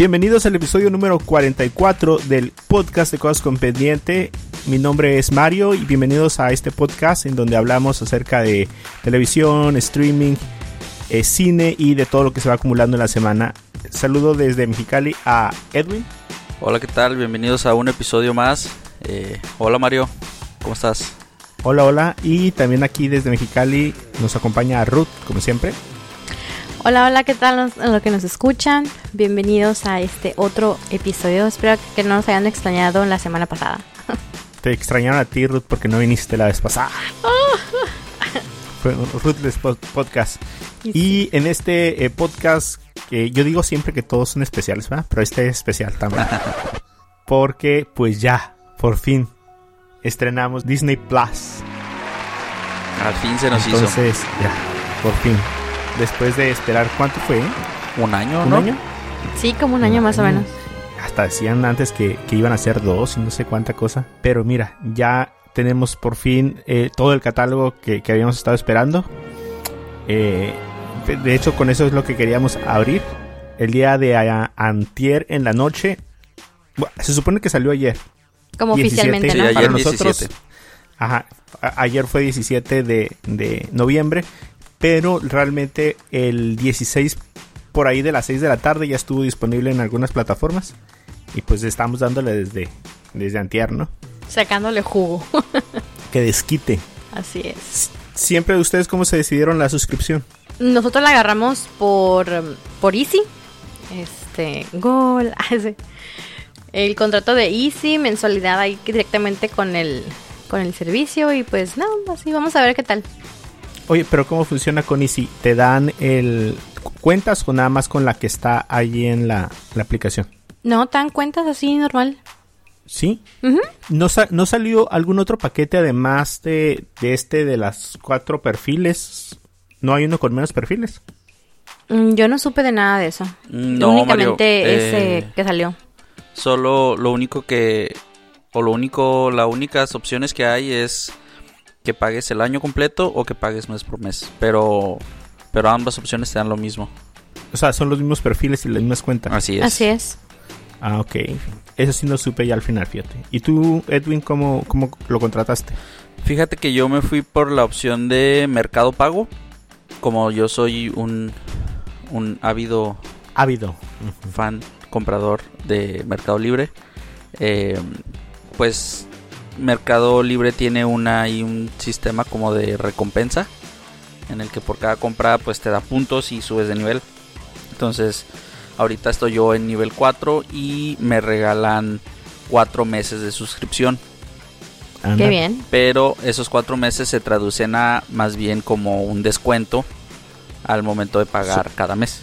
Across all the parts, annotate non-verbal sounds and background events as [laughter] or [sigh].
Bienvenidos al episodio número 44 del podcast de Cosas con Pendiente. Mi nombre es Mario y bienvenidos a este podcast en donde hablamos acerca de televisión, streaming, eh, cine y de todo lo que se va acumulando en la semana. Saludo desde Mexicali a Edwin. Hola, ¿qué tal? Bienvenidos a un episodio más. Eh, hola Mario, ¿cómo estás? Hola, hola. Y también aquí desde Mexicali nos acompaña Ruth, como siempre. Hola, hola, ¿qué tal los, los que nos escuchan? Bienvenidos a este otro episodio. Espero que no nos hayan extrañado la semana pasada. Te extrañaron a ti, Ruth, porque no viniste la vez pasada. [laughs] Fue un Ruthless Pod- Podcast. Y Y en este eh, podcast, que yo digo siempre que todos son especiales, ¿verdad? Pero este es especial también. [laughs] Porque, pues ya, por fin, estrenamos Disney Plus. Al fin se nos Entonces, ya, por fin. Después de esperar, ¿cuánto fue? un año, ¿Un ¿no? año? Sí, como un año más o menos. Hasta decían antes que, que iban a ser dos y no sé cuánta cosa. Pero mira, ya tenemos por fin eh, todo el catálogo que, que habíamos estado esperando. Eh, de- hecho, con eso es lo que queríamos abrir. El día de a- antier en la noche. Bueno, se supone que salió ayer. Como 17, oficialmente, Sí, ¿no? ayer Para nosotros, 17. Ajá, a- ayer fue 17 de, de noviembre, pero realmente el 16 por ahí de las 6 de la tarde ya estuvo disponible en algunas plataformas y pues estamos dándole desde, desde antier, ¿no? Sacándole jugo. Que desquite. Así es. Siempre ustedes cómo se decidieron la suscripción. Nosotros la agarramos por, por Easy. Este, gol. [laughs] ah. El contrato de Easy, mensualidad ahí directamente con el, con el servicio. Y pues no, así vamos a ver qué tal. Oye, pero ¿cómo funciona con Easy? ¿Te dan el cuentas o nada más con la que está ahí en la, la aplicación? No, tan cuentas así normal. ¿Sí? ¿No, sa- ¿No salió algún otro paquete además de, de este de las cuatro perfiles? ¿No hay uno con menos perfiles? Mm, Yo no supe de nada de eso. No, Únicamente Mario, ese eh, que salió. Solo lo único que... O lo único... Las únicas opciones que hay es que pagues el año completo o que pagues mes por mes. Pero... Pero ambas opciones te dan lo mismo. O sea, son los mismos perfiles y las mismas cuentas. Así es. Así es. Ah, ok. Eso sí lo supe ya al final, fíjate. ¿Y tú, Edwin, cómo, cómo lo contrataste? Fíjate que yo me fui por la opción de Mercado Pago. Como yo soy un... Un ávido Ávido. fan comprador de Mercado Libre. Eh, pues Mercado Libre tiene una y un sistema como de recompensa en el que por cada compra pues te da puntos y subes de nivel. Entonces, ahorita estoy yo en nivel 4 y me regalan 4 meses de suscripción. Anda. Qué bien. Pero esos 4 meses se traducen a más bien como un descuento al momento de pagar cada mes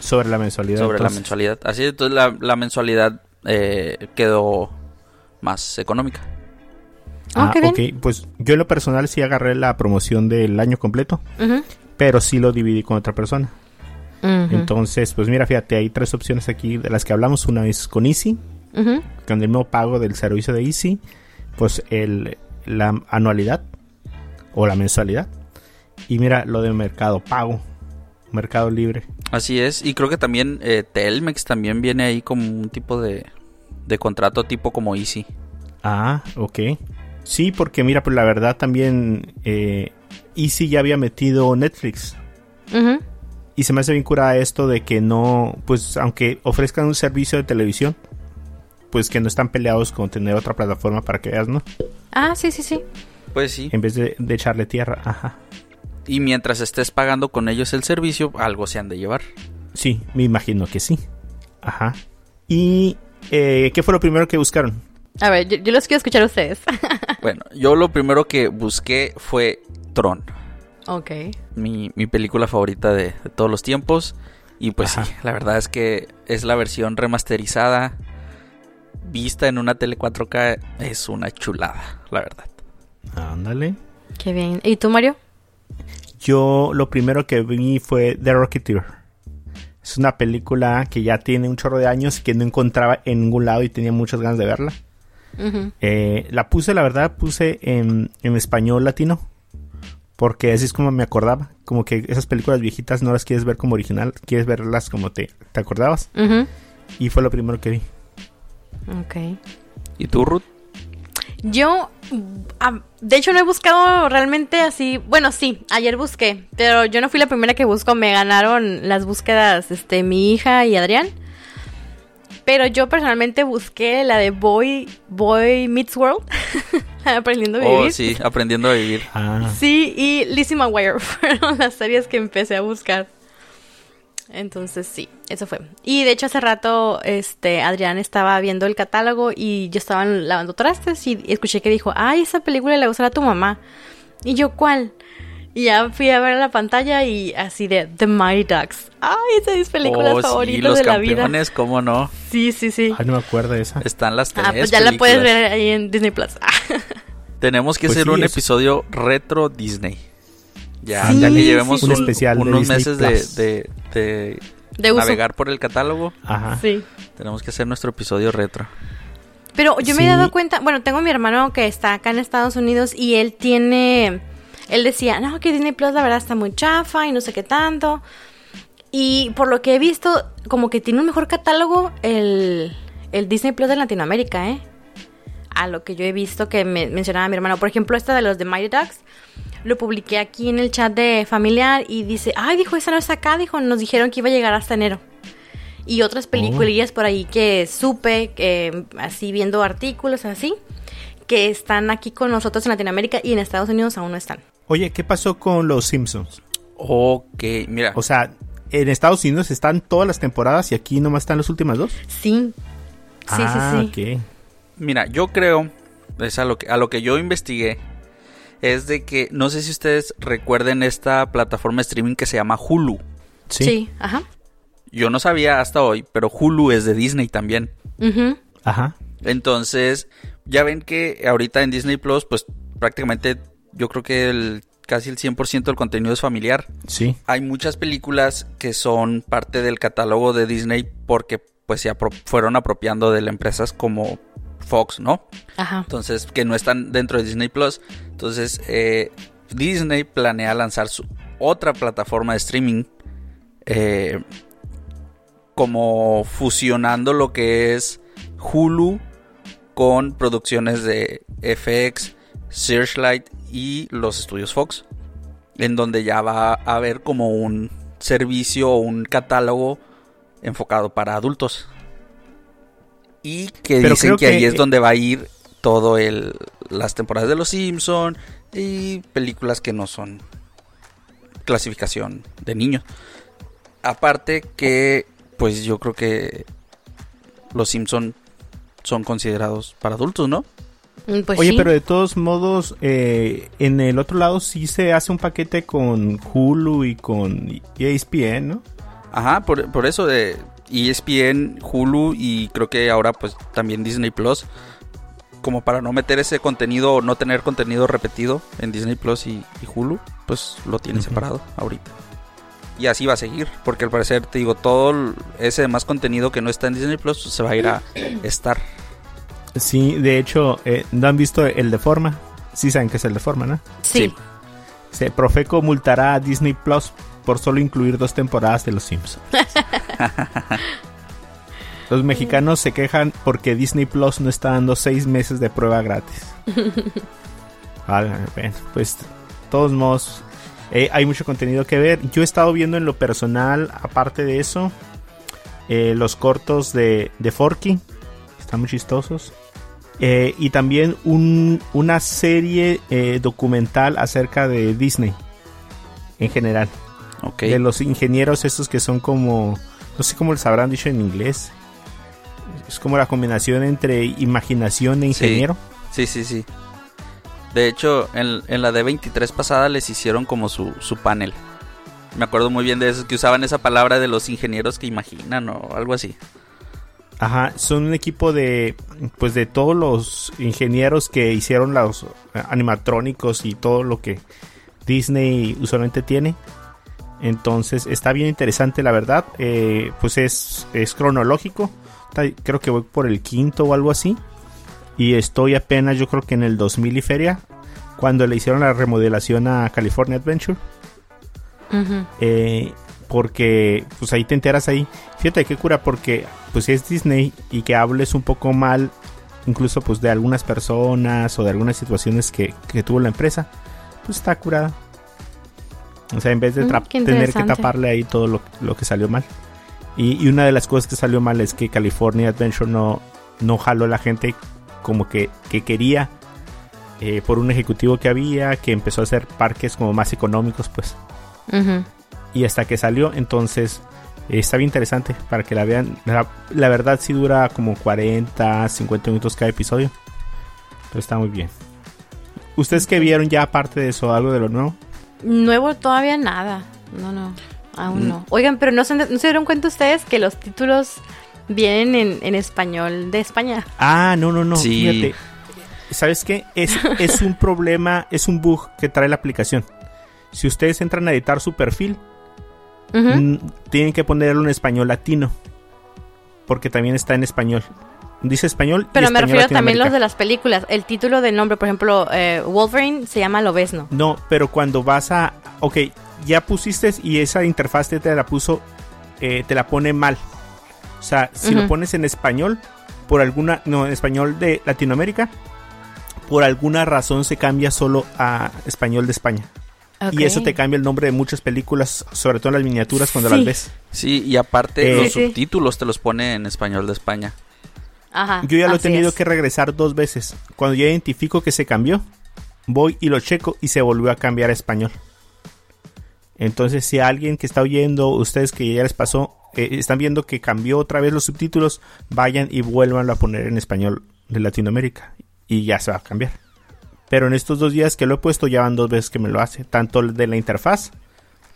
Sobre la mensualidad. sobre la mensualidad. Así entonces la, la mensualidad eh, quedó más económica. Ah, Ah, qué bien. ok. Pues yo en lo personal sí agarré la promoción del año completo, pero sí lo dividí con otra persona. Entonces, pues mira, fíjate, hay tres opciones aquí de las que hablamos. Una es con Easy, Ujú. con el mismo pago del servicio de Easy, pues el, la anualidad o la mensualidad. Y mira lo de Mercado Pago, Mercado Libre. Así es. Y creo que también eh, Telmex también viene ahí como un tipo de, de contrato tipo como Easy. Ah, ok. Sí, porque mira, pues la verdad también eh, Easy ya había metido Netflix. Ujú. Y se me hace bien cura esto de que no, pues aunque ofrezcan un servicio de televisión, pues que no están peleados con tener otra plataforma para que veas, ¿no? Ah, sí, sí, sí. Pues sí. En vez de, de echarle tierra, ajá. Y mientras estés pagando con ellos el servicio, algo se han de llevar. Sí, me imagino que sí. Ajá. ¿Y eh, qué fue lo primero que buscaron? A ver, yo, yo los quiero escuchar a ustedes. [laughs] Bueno, yo lo primero que busqué fue Tron. ok. mi, mi película favorita de, de todos los tiempos. Y pues Ajá. sí, la verdad es que es la versión remasterizada. Vista en una tele 4K es una chulada, la verdad. Ándale. Qué bien. ¿Y tú, Mario? Yo lo primero que vi fue The Rocketeer. Es una película que ya tiene un chorro de años y que no encontraba en ningún lado y tenía muchas ganas de verla. Eh, la puse, la verdad, puse en, en español latino. Porque así es como me acordaba. Como que esas películas viejitas no las quieres ver como original, quieres verlas como te, te acordabas. Y fue lo primero que vi. Ok. ¿Y tú, Ruth? Yo, de hecho, no he buscado realmente así. Bueno, sí, ayer busqué, pero yo no fui la primera que busco. Me ganaron las búsquedas, este, mi hija y Adrián. Pero yo personalmente busqué la de Boy, Boy Meets World. [laughs] aprendiendo a vivir. Oh, sí, aprendiendo a vivir. Ah, Sí, y Lizzie McGuire [laughs] fueron las series que empecé a buscar. Entonces sí, eso fue. Y de hecho hace rato este Adrián estaba viendo el catálogo y yo estaba lavando trastes y escuché que dijo, ay, esa película le gustará a tu mamá. Y yo, ¿cuál? Y ya fui a ver la pantalla y así de The Mighty Ducks. Ay, esa es de mis películas oh, sí, favoritas los de la vida. campeones, ¿cómo no? Sí, sí, sí. ay, no me acuerdo de esa. Están las tres Ah, pues ya la puedes películas. ver ahí en Disney Plus. [laughs] Tenemos que Pues hacer sí, un es- episodio retro Disney. Ya, Sí, ya que llevemos sí, Un sí. especial de unos Disney meses de, de- de De uso. navegar por el catálogo, Ajá. Sí. tenemos que hacer nuestro episodio retro. Pero yo me Sí. he dado cuenta, bueno, tengo a mi hermano que está acá en Estados Unidos y él tiene, él decía, no, que Disney Plus la verdad está muy chafa y no sé qué tanto. Y por lo que he visto, como que tiene un mejor catálogo el, el Disney Plus de Latinoamérica, ¿eh? A lo que yo he visto que me mencionaba mi hermano. Por ejemplo, esta de los de Mighty Ducks, lo publiqué aquí en el chat de familiar y dice, ay, dijo, esa no está acá, dijo, nos dijeron que iba a llegar hasta enero y otras peliculillas por ahí que supe, así viendo artículos así, que están aquí con nosotros en Latinoamérica y en Estados Unidos aún no están. Oye, ¿qué pasó con los Simpsons? Ok, mira. O sea, en Estados Unidos están todas las temporadas y aquí nomás están las últimas dos. Sí. Sí, ah, sí, sí. ok. Mira, yo creo, es a lo que, a lo que yo investigué, es de que, no sé si ustedes recuerden esta plataforma de streaming que se llama Hulu. Sí. Sí. ajá. Yo no sabía hasta hoy, pero Hulu es de Disney también. Ujú. Ajá. Entonces, ya ven que ahorita en Disney Plus, pues prácticamente yo creo que el, casi el 100% del contenido es familiar. Sí. Hay muchas películas que son parte del catálogo de Disney porque pues se apro- fueron apropiando de las empresas como Fox, ¿no? Ajá. Entonces, que no están dentro de Disney Plus. Entonces, eh, Disney planea lanzar su otra plataforma de streaming. eh, como fusionando lo que es Hulu con producciones de FX, Searchlight y los estudios Fox. En donde ya va a haber como un servicio o un catálogo enfocado para adultos. Y que Pero dicen creo que, ahí que- es donde va a ir todo el las temporadas de Los Simpson y películas que no son clasificación de niños. Aparte que pues yo creo que Los Simpson son considerados para adultos, ¿no? Mm, Pues Oye, sí. pero de todos modos, eh, en el otro lado sí se hace un paquete con Hulu y con ESPN, ¿no? Ajá, por, por eso de ESPN, Hulu y creo que ahora pues también Disney Plus. Como para no meter ese contenido o no tener contenido repetido en Disney Plus y, y Hulu, pues lo tiene Ujú. separado ahorita. Y así va a seguir, porque al parecer, te digo, todo ese demás contenido que no está en Disney Plus se va a ir a [clears throat] estar. Sí, de hecho, eh, ¿no han visto el de forma? Sí saben que es el de forma, ¿no? Sí. Se Profeco multará a Disney Plus por solo incluir dos temporadas de Los Simpsons. [laughs] Los mexicanos se quejan porque Disney Plus no está dando seis meses de prueba gratis. Vale, [laughs] bueno, pues, de todos modos, eh, hay mucho contenido que ver. Yo he estado viendo en lo personal, aparte de eso, eh, los cortos de, de Forky. Están muy chistosos. Eh, y también un- una serie eh, documental acerca de Disney. En general. De los ingenieros estos que son como... No sé cómo les habrán dicho en inglés. Es como la combinación entre imaginación e Sí. ingeniero. Sí, sí, sí. De hecho, en, en la de 23 pasada les hicieron como su, su panel. Me acuerdo muy bien de esos que usaban esa palabra de los ingenieros que imaginan o algo así. Ajá, son un equipo de pues de todos los ingenieros que hicieron los eh, animatrónicos y todo lo que Disney usualmente tiene. Entonces está bien interesante la verdad. Eh, pues es, es cronológico. Creo que voy por el quinto o algo así. Y estoy apenas yo creo que en el 2000 y feria. Cuando le hicieron la remodelación a California Adventure. Ujú. Eh, porque pues ahí te enteras ahí. Fíjate qué cura porque pues si es Disney y que hables un poco mal incluso pues de algunas personas o de algunas situaciones que, que tuvo la empresa, pues está curada. O sea, en vez de Mm, tener que taparle ahí todo lo, lo que salió mal. Y, y una de las cosas que salió mal es que California Adventure no, no jaló a la gente como que, que quería eh, por un ejecutivo que había, que empezó a hacer parques como más económicos, pues. Y hasta que salió, entonces eh, está bien interesante para que la vean. La, la verdad sí dura como 40, 50 minutos cada episodio. Pero está muy bien. ¿Ustedes que vieron ya aparte de eso algo de lo nuevo? Nuevo todavía nada. No, no. Aún Mm. no. Oigan, pero ¿no se, ¿no se dieron cuenta ustedes que los títulos vienen en, en español de España? Ah, no, no, no. Sí. Fíjate. ¿Sabes qué? Es, es un [laughs] problema, es un bug que trae la aplicación. Si ustedes entran a editar su perfil, Tienen que ponerlo en español latino. Porque también está en español. Dice español. y Pero me español refiero también los de las películas. El título del nombre, por ejemplo, eh, Wolverine se llama Lobezno. No, pero cuando vas a... Ok, ya pusiste y esa interfaz te, la puso, eh, te la pone mal. O sea, si lo pones en español, por alguna... No, en español de Latinoamérica, por alguna razón se cambia solo a español de España. Y eso te cambia el nombre de muchas películas, sobre todo en las miniaturas cuando Sí. las ves. Sí, y aparte Eh, los Sí, subtítulos te los pone en español de España. Ajá, Yo ya lo he tenido es. que regresar dos veces. Cuando ya identifico que se cambió, voy y lo checo y se volvió a cambiar a español. Entonces, si alguien que está oyendo, ustedes que ya les pasó, eh, están viendo que cambió otra vez los subtítulos, vayan y vuelvan a poner en español de Latinoamérica y ya se va a cambiar. Pero en estos dos días que lo he puesto, ya van dos veces que me lo hace, tanto de la interfaz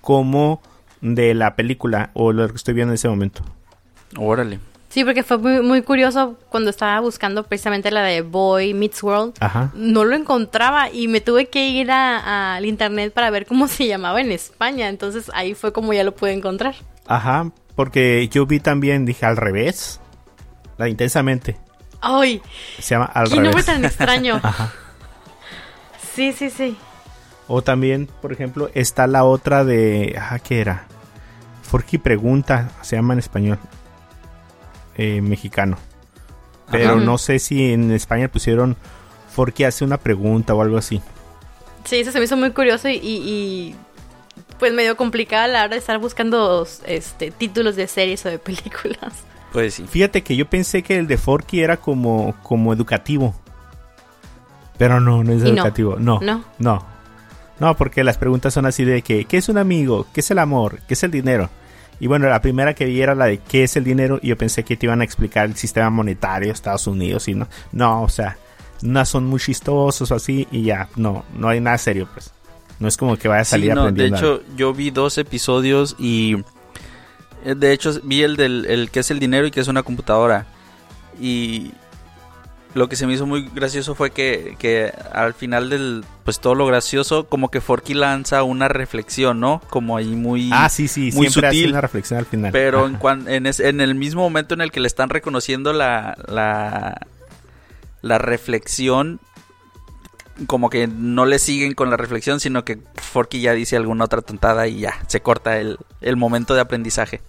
como de la película o lo que estoy viendo en ese momento. Órale. Sí, porque fue muy, muy curioso cuando estaba buscando precisamente la de Boy Meets World. Ajá. No lo encontraba y me tuve que ir a- a- al internet para ver cómo [laughs] se llamaba en España. Entonces ahí fue como ya lo pude encontrar. Ajá, porque yo vi también, dije al revés. La intensamente. ¡Ay! Se llama al ¡Qué nombre revés. tan extraño! [laughs] Ajá. Sí, sí, sí. O también, por ejemplo, está la otra de. Ah, ¿qué era? Forky Pregunta, se llama en español. Eh, mexicano. Pero Ajá. no sé si en España pusieron Forky hace una pregunta o algo así. Sí, eso se me hizo muy curioso y, y- y, pues medio complicada a la hora de estar buscando este títulos de series o de [laughs] películas. Pues sí. Fíjate que yo pensé que el de Forky era como, como educativo. Pero no, no es Y educativo. No, ¿No? no. No, porque las preguntas son así de que, ¿qué es un amigo? ¿Qué es el amor? ¿Qué es el dinero? Y bueno, la primera que vi era la de ¿qué es el dinero? Y yo pensé que te iban a explicar el sistema monetario de Estados Unidos y no. No, o sea, no son muy chistosos o así y ya, no, no hay nada serio, pues. No es como que vaya a salir Sí, no, de aprendiendo. algo. hecho, yo vi dos episodios y eh, de hecho vi el del el que es el dinero y que es una computadora. Y lo que se me hizo muy gracioso fue que, que al final del, pues todo lo gracioso, como que Forky lanza una reflexión, ¿no? Como ahí muy... Ah, sí, sí, muy siempre hace sutil. una reflexión al final. Pero en, cuan- en, es- en el mismo momento en el que le están reconociendo la, la, la reflexión, como que no le siguen con la reflexión, sino que Forky ya dice alguna otra tontada y ya, se corta el, el momento de aprendizaje.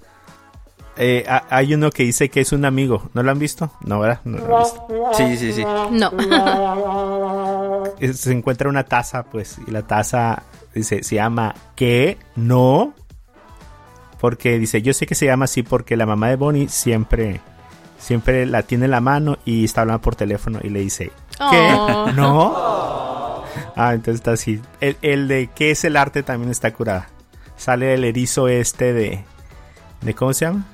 Eh, ha- hay uno que dice que es un amigo. ¿No lo han visto? No, ¿verdad? No lo han visto. Sí, sí, sí. No. [laughs] Se encuentra una taza, pues, y la taza dice, se llama ¿qué? No. Porque dice, yo sé que se llama así porque la mamá de Bonnie siempre, siempre la tiene en la mano y está hablando por teléfono y le dice, ¿qué? Oh. ¿No? Ah, entonces está así. El, el de ¿qué es el arte? también está curada. Sale el erizo este de, de ¿cómo se llama?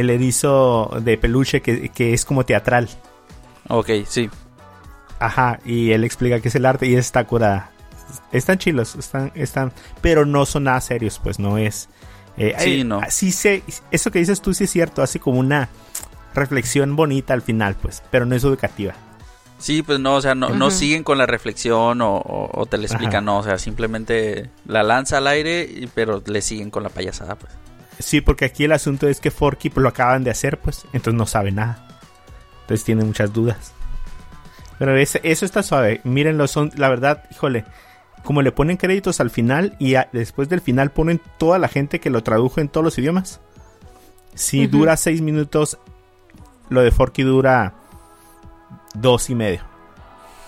El erizo de peluche que, que es como teatral. Ok, sí. Ajá, y él explica qué es el arte y está curada. Están chilos, están, están, pero no son nada serios, pues no es. eh, Sí, eh, no. Sí sé, eso que dices tú sí es cierto, hace como una reflexión bonita al final, pues, pero no es educativa. Sí, pues no, o sea, no, siguen con la reflexión o, o- o te la explican, Ajá. no, o sea, simplemente la lanza al aire, pero le siguen con la payasada, pues. Sí, porque aquí el asunto es que Forky lo acaban de hacer, pues, entonces no sabe nada. Entonces tiene muchas dudas. Pero ese- eso está suave. Mírenlo, son, la verdad, híjole, como le ponen créditos al final y a- después del final ponen toda la gente que lo tradujo en todos los idiomas. Si dura seis minutos, lo de Forky dura dos y medio.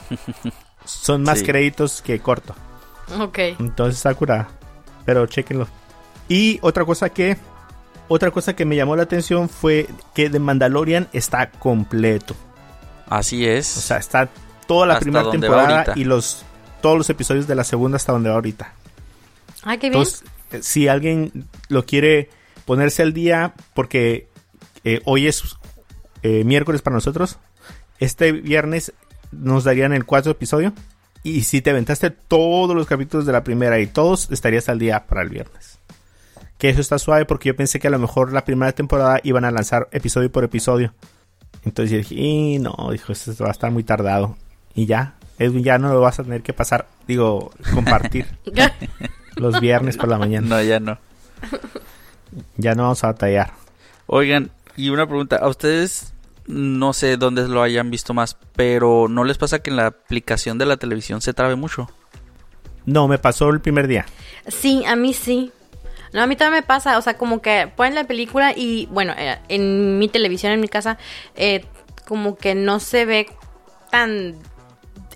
[laughs] Son más Sí. créditos que corto. Ok. Entonces está curada. Pero chequenlo. Y otra cosa que. Otra cosa que me llamó la atención fue que The Mandalorian está completo. Así es. O sea, está toda la Hasta primera temporada ahorita. y los todos los episodios de la segunda hasta donde va ahorita. Ay, qué bien. Entonces, eh, si alguien lo quiere ponerse al día, porque eh, hoy es eh, miércoles para nosotros, este viernes nos darían el cuarto episodio. Y si te aventaste todos los capítulos de la primera y todos, estarías al día para el viernes. Que eso está suave porque yo pensé que a lo mejor la primera temporada iban a lanzar episodio por episodio. Entonces yo dije, y no, dijo, esto va a estar muy tardado. Y ya, Edwin, ya no lo vas a tener que pasar, digo, compartir [laughs] los viernes por la mañana. no, ya no. Ya no vamos a batallar. Oigan, y una pregunta, a ustedes no sé dónde lo hayan visto más, pero ¿no les pasa que en la aplicación de la televisión se trabe mucho? No, me pasó el primer día. Sí, a mí sí. No, a mí también me pasa, o sea, como que ponen la película y, bueno, eh, en mi televisión, en mi casa, eh, como que no se ve tan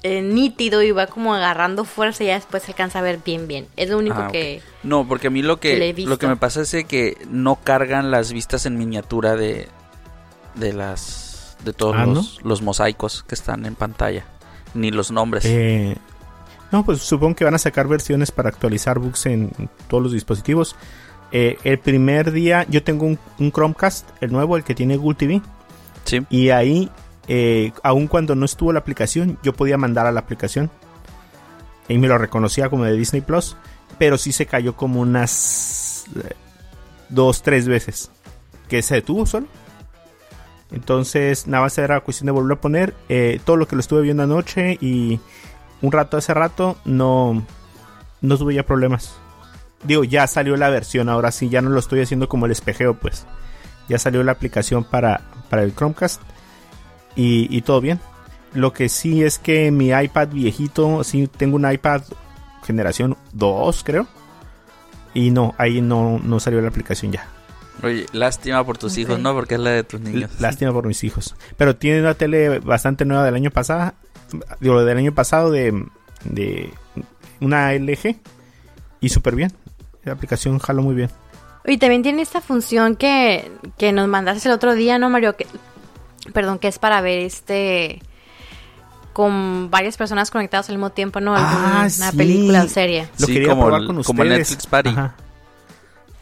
eh, nítido y va como agarrando fuerza y ya después se alcanza a ver bien, bien. Es lo único Ah, que... No, porque a mí lo que lo que me pasa es que no cargan las vistas en miniatura de de las de todos Ah, los, los mosaicos que están en pantalla, ni los nombres. Eh, no, pues supongo que van a sacar versiones para actualizar bugs en todos los dispositivos. Eh, el primer día yo tengo un, un Chromecast, el nuevo, el que tiene Google TV. Sí. Y ahí, eh, aun cuando no estuvo la aplicación, yo podía mandar a la aplicación. Y me lo reconocía como de Disney Plus. Pero sí se cayó como unas eh, dos, tres veces. Que se detuvo solo. Entonces, nada más era cuestión de volverlo a poner. Eh, todo lo que lo estuve viendo anoche y un rato hace rato, no, no tuve ya problemas. Digo, ya salió la versión, ahora sí, ya no lo estoy haciendo como el espejeo, pues. Ya salió la aplicación para, para el Chromecast y, y todo bien. Lo que sí es que mi iPad viejito, sí tengo un iPad generación 2, creo. Y no, ahí no, no salió la aplicación ya. Oye, lástima por tus hijos, ¿no? Porque es la de tus niños. Lástima por mis hijos. Pero tiene una tele bastante nueva del año pasado. Digo, del año pasado de, de una LG. Y súper bien. La aplicación jaló muy bien. Y también tiene esta función que, que nos mandaste el otro día, ¿no, Mario? Que, perdón, que es para ver este con varias personas conectadas al mismo tiempo, ¿no? Ah, Alguna sí. película o serie. Lo Sí, quería como probar el- con como ustedes. Netflix Party. Ajá.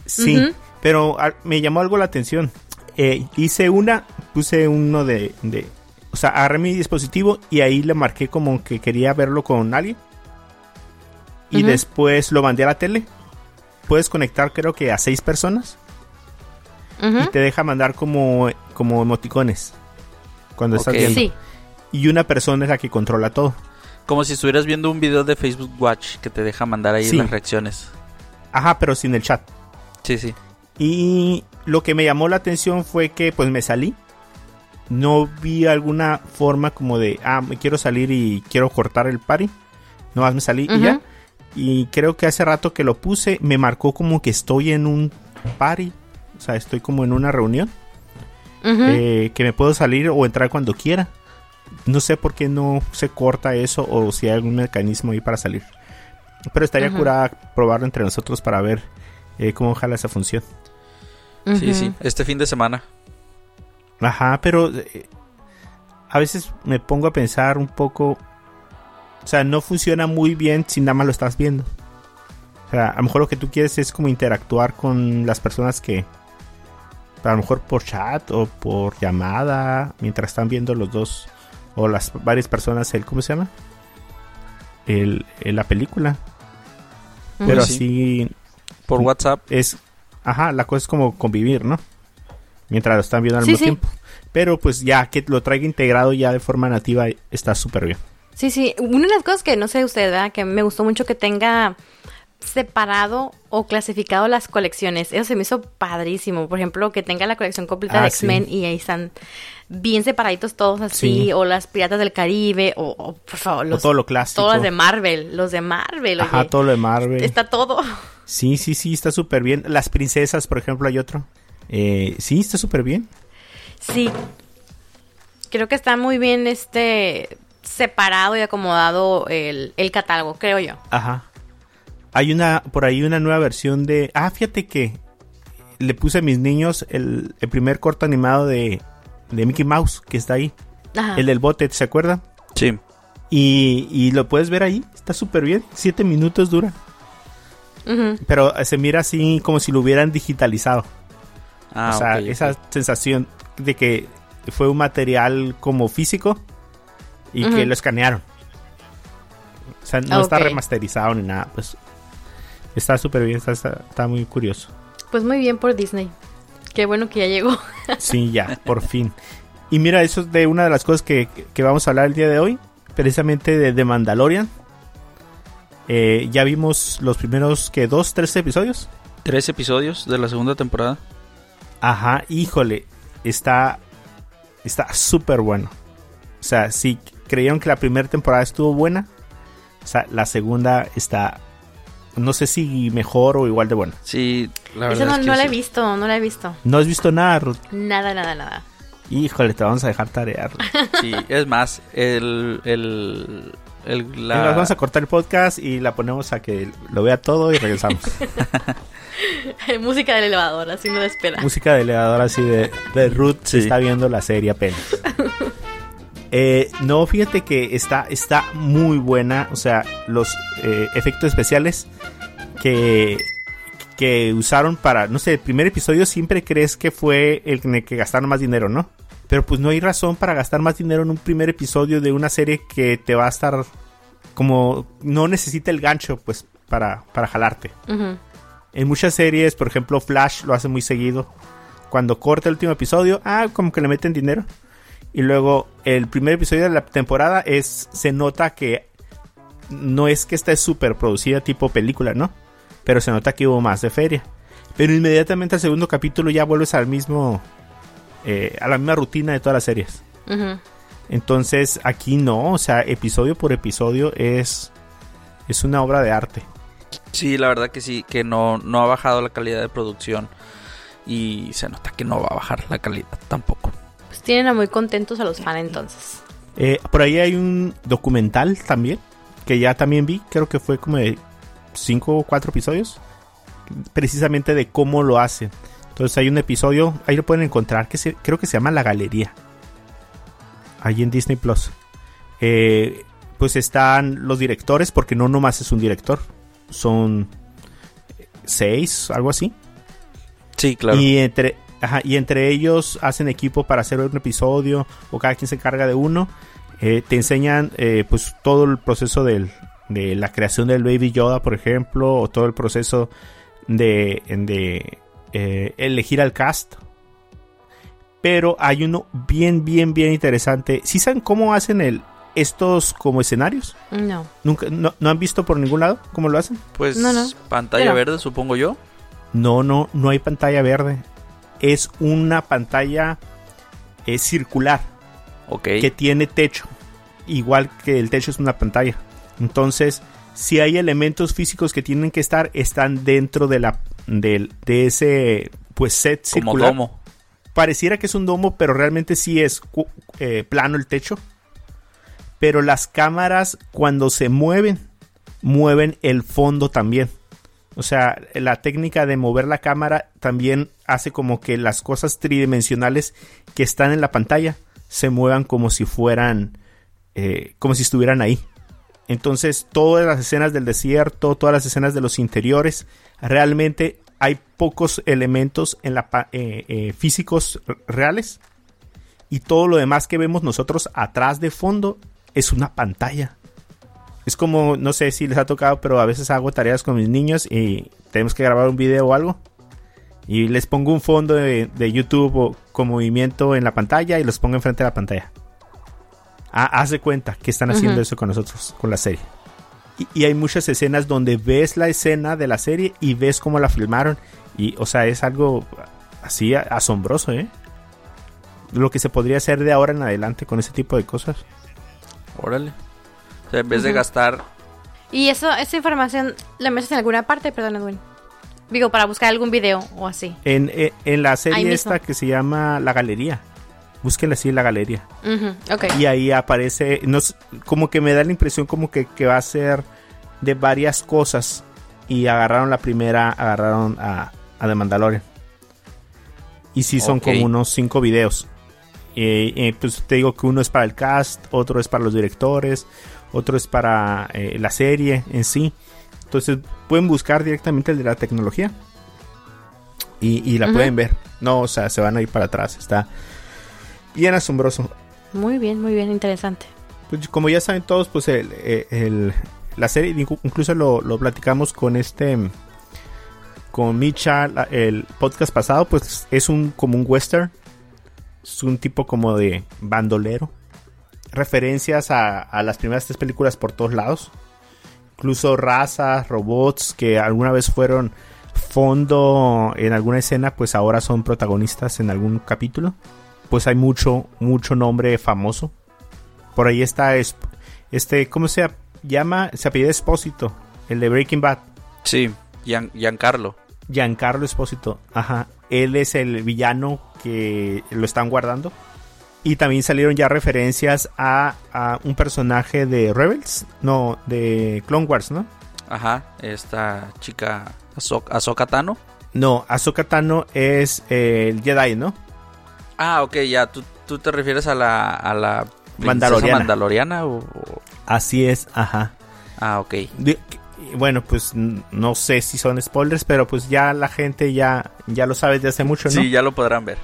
Sí, pero ah, me llamó algo la atención. Eh, hice una, puse uno de, de... O sea, agarré mi dispositivo y ahí le marqué como que quería verlo con alguien. Y después lo mandé a la tele. Puedes conectar creo que a seis personas. Y te deja mandar como, como emoticones cuando estás viendo. Sí. Y una persona es la que controla todo. Como si estuvieras viendo un video de Facebook Watch que te deja mandar ahí Sí. las reacciones. Ajá, pero sin el chat. Sí, sí. Y lo que me llamó la atención fue que pues me salí. No vi alguna forma como de, ah, me quiero salir y quiero cortar el party. No más me salí y ya. Y creo que hace rato que lo puse, me marcó como que estoy en un party. O sea, estoy como en una reunión. Eh, que me puedo salir o entrar cuando quiera. No sé por qué no se corta eso o si hay algún mecanismo ahí para salir. Pero estaría Ujú. curada probarlo entre nosotros para ver eh, cómo jala esa función. Sí, sí. Este fin de semana. Ajá, pero eh, a veces me pongo a pensar un poco. O sea, no funciona muy bien si nada más lo estás viendo. O sea, a lo mejor lo que tú quieres es como interactuar con las personas que. A lo mejor por chat o por llamada, mientras están viendo los dos. O las varias personas, el, ¿cómo se llama? El, el- la película. Pero Sí. así Por WhatsApp. es, ajá, la cosa es como convivir, ¿no? Mientras lo están viendo al Sí, mismo sí. tiempo. Pero pues ya que lo traiga integrado ya de forma nativa está súper bien. Sí, sí. Una de las cosas que no sé usted, ¿verdad? Que me gustó mucho que tenga separado o clasificado las colecciones. Eso se me hizo padrísimo. Por ejemplo, que tenga la colección completa Ah, de sí. X-Men y ahí están bien separaditos todos así, Sí. o las Piratas del Caribe, o, o, por favor, O los, todo lo clásico. todas de Marvel, los de Marvel, Ajá, oye. todo lo de Marvel. Está todo. Sí, sí, sí, está súper bien. Las princesas, por ejemplo, hay otro. Eh, sí, está súper bien. Sí. Creo que está muy bien este separado y acomodado el, el catálogo, creo yo. Ajá. Hay una, por ahí una nueva versión de... Ah, fíjate que le puse a mis niños el, el primer corto animado de, de Mickey Mouse que está ahí. Ajá. El del bote, ¿se acuerdan? Sí. Y, y lo puedes ver ahí. Está súper bien. Siete minutos dura. Pero eh, se mira así como si lo hubieran digitalizado. Ah, o sea, esa sensación de que fue un material como físico y que lo escanearon. O sea, no está remasterizado ni nada. Pues está súper bien. Está, está- está muy curioso. Pues muy bien por Disney. Qué bueno que ya llegó. [laughs] Sí, ya, por fin. Y mira, eso es de una de las cosas que, que vamos a hablar el día de hoy. Precisamente de The Mandalorian. Eh, ya vimos los primeros, que ¿Dos, tres episodios? Tres episodios de la segunda temporada. Ajá, híjole, está está súper bueno. O sea, si creyeron que la primera temporada estuvo buena, o sea, la segunda está no sé si mejor o igual de buena. Sí, la verdad Esa no, es que no la he visto, no la he visto. ¿No has visto nada, Ruth? Nada, nada, nada. Híjole, te vamos a dejar tarea. Ruth. Sí, es más, el, el, el- la- Venga, Vamos a cortar el podcast y la ponemos a que lo vea todo y regresamos. [laughs] Música del elevador, así no espera. Música de elevador así de, de Ruth se Sí. está viendo la serie apenas. Eh, no, fíjate que está, está muy buena. O sea, los eh, efectos especiales que, que usaron para, no sé, el primer episodio siempre crees que fue el en el que gastaron más dinero, ¿no? Pero pues no hay razón para gastar más dinero en un primer episodio de una serie que te va a estar como no necesita el gancho pues para, para jalarte. En muchas series, por ejemplo, Flash lo hace muy seguido. Cuando corta el último episodio, ah, como que le meten dinero. Y luego el primer episodio de la temporada es se nota que no es que esté súper producida tipo película, ¿no? Pero se nota que hubo más de feria. Pero inmediatamente al segundo capítulo ya vuelves al mismo eh, a la misma rutina de todas las series. Entonces aquí no, o sea, episodio por episodio es es una obra de arte. Sí, la verdad que sí, que no, no ha bajado la calidad de producción y se nota que no va a bajar la calidad tampoco. Pues tienen a muy contentos a los fans entonces. Eh, por ahí hay un documental también, que ya también vi, creo que fue como de 5 o 4 episodios, precisamente de cómo lo hacen. Entonces hay un episodio, ahí lo pueden encontrar, que se, creo que se llama La Galería, ahí en Disney Plus. Eh, pues están los directores, porque no nomás es un director, son seis, algo así. Sí, claro. Y entre, ajá, y entre ellos hacen equipo para hacer un episodio o cada quien se encarga de uno. Eh, te enseñan eh, pues todo el proceso del- de la creación del Baby Yoda, por ejemplo, o todo el proceso de, de eh, elegir al cast. Pero hay uno bien, bien, bien interesante. ¿Sí saben cómo hacen el, estos como escenarios? No. ¿Nunca, no, ¿No han visto por ningún lado cómo lo hacen? Pues No, no. pantalla Pero- verde, supongo yo. No, no, no hay pantalla verde. Es una pantalla eh, circular Ok. que tiene techo. Igual que el techo es una pantalla. Entonces, si hay elementos físicos que tienen que estar, están dentro de la del- de ese pues set Como circular. domo. Pareciera que es un domo, pero realmente sí es eh, plano el techo. Pero las cámaras cuando se mueven, mueven el fondo también. O sea, la técnica de mover la cámara también hace como que las cosas tridimensionales que están en la pantalla se muevan como si fueran, eh, como si estuvieran ahí. Entonces, todas las escenas del desierto, todas las escenas de los interiores, realmente hay pocos elementos en la eh, eh, físicos reales. Y todo lo demás que vemos nosotros atrás de fondo es una pantalla. Es como, no sé si les ha tocado, pero a veces hago tareas con mis niños y tenemos que grabar un video o algo. Y les pongo un fondo de, YouTube con movimiento en la pantalla y los pongo enfrente de la pantalla. Ah, haz de cuenta que están haciendo eso con nosotros, con la serie. Y, y hay muchas escenas donde ves la escena de la serie y ves cómo la filmaron. Y, o sea, es algo así asombroso, ¿eh? lo que se podría hacer de ahora en adelante con ese tipo de cosas. Órale. O sea, en vez de gastar. Y eso, esa información la metes en alguna parte, perdón, Edwin. Digo, para buscar algún video o así. En, en, en la serie esta que se llama La Galería. Búsquenla así, La Galería. Y ahí aparece, no, como que me da la impresión como que, que va a ser de varias cosas. Y agarraron la primera, agarraron a, a The Mandalorian. Y sí son como unos cinco videos. Eh, eh, pues te digo que uno es para el cast, otro es para los directores, otro es para eh, la serie en sí. Entonces pueden buscar directamente el de la tecnología. Y, y la pueden ver. No, o sea, se van a ir para atrás. Está bien asombroso. Muy bien, muy bien, interesante. Pues, como ya saben todos, pues el, el- el- la serie, incluso lo, lo platicamos con este, con Micha, la- el podcast pasado, pues es un como un western, es un tipo como de bandolero, referencias a, a las primeras tres películas por todos lados, incluso razas, robots que alguna vez fueron fondo en alguna escena, pues ahora son protagonistas en algún capítulo. Pues hay mucho, mucho nombre famoso. Por ahí está es- este, ¿cómo se llama? Se apellida Espósito, el de Breaking Bad. Sí, Gian- Giancarlo. Giancarlo Espósito. Ajá. Él es el villano que lo están guardando. Y también salieron ya referencias a, a un personaje de Rebels. No, de Clone Wars, ¿no? Ajá, esta chica Ahso- Ahsoka Tano. No, Ahsoka Tano es eh, el Jedi, ¿no? Ah, ok, ya. ¿Tú, tú te refieres a la, a la princesa Mandaloriana. mandaloriana o, o- Así es, ajá. Ah, ok. De- bueno, pues no sé si son spoilers, pero pues ya la gente ya, ya lo sabe desde hace mucho, ¿no? Sí, ya lo podrán ver.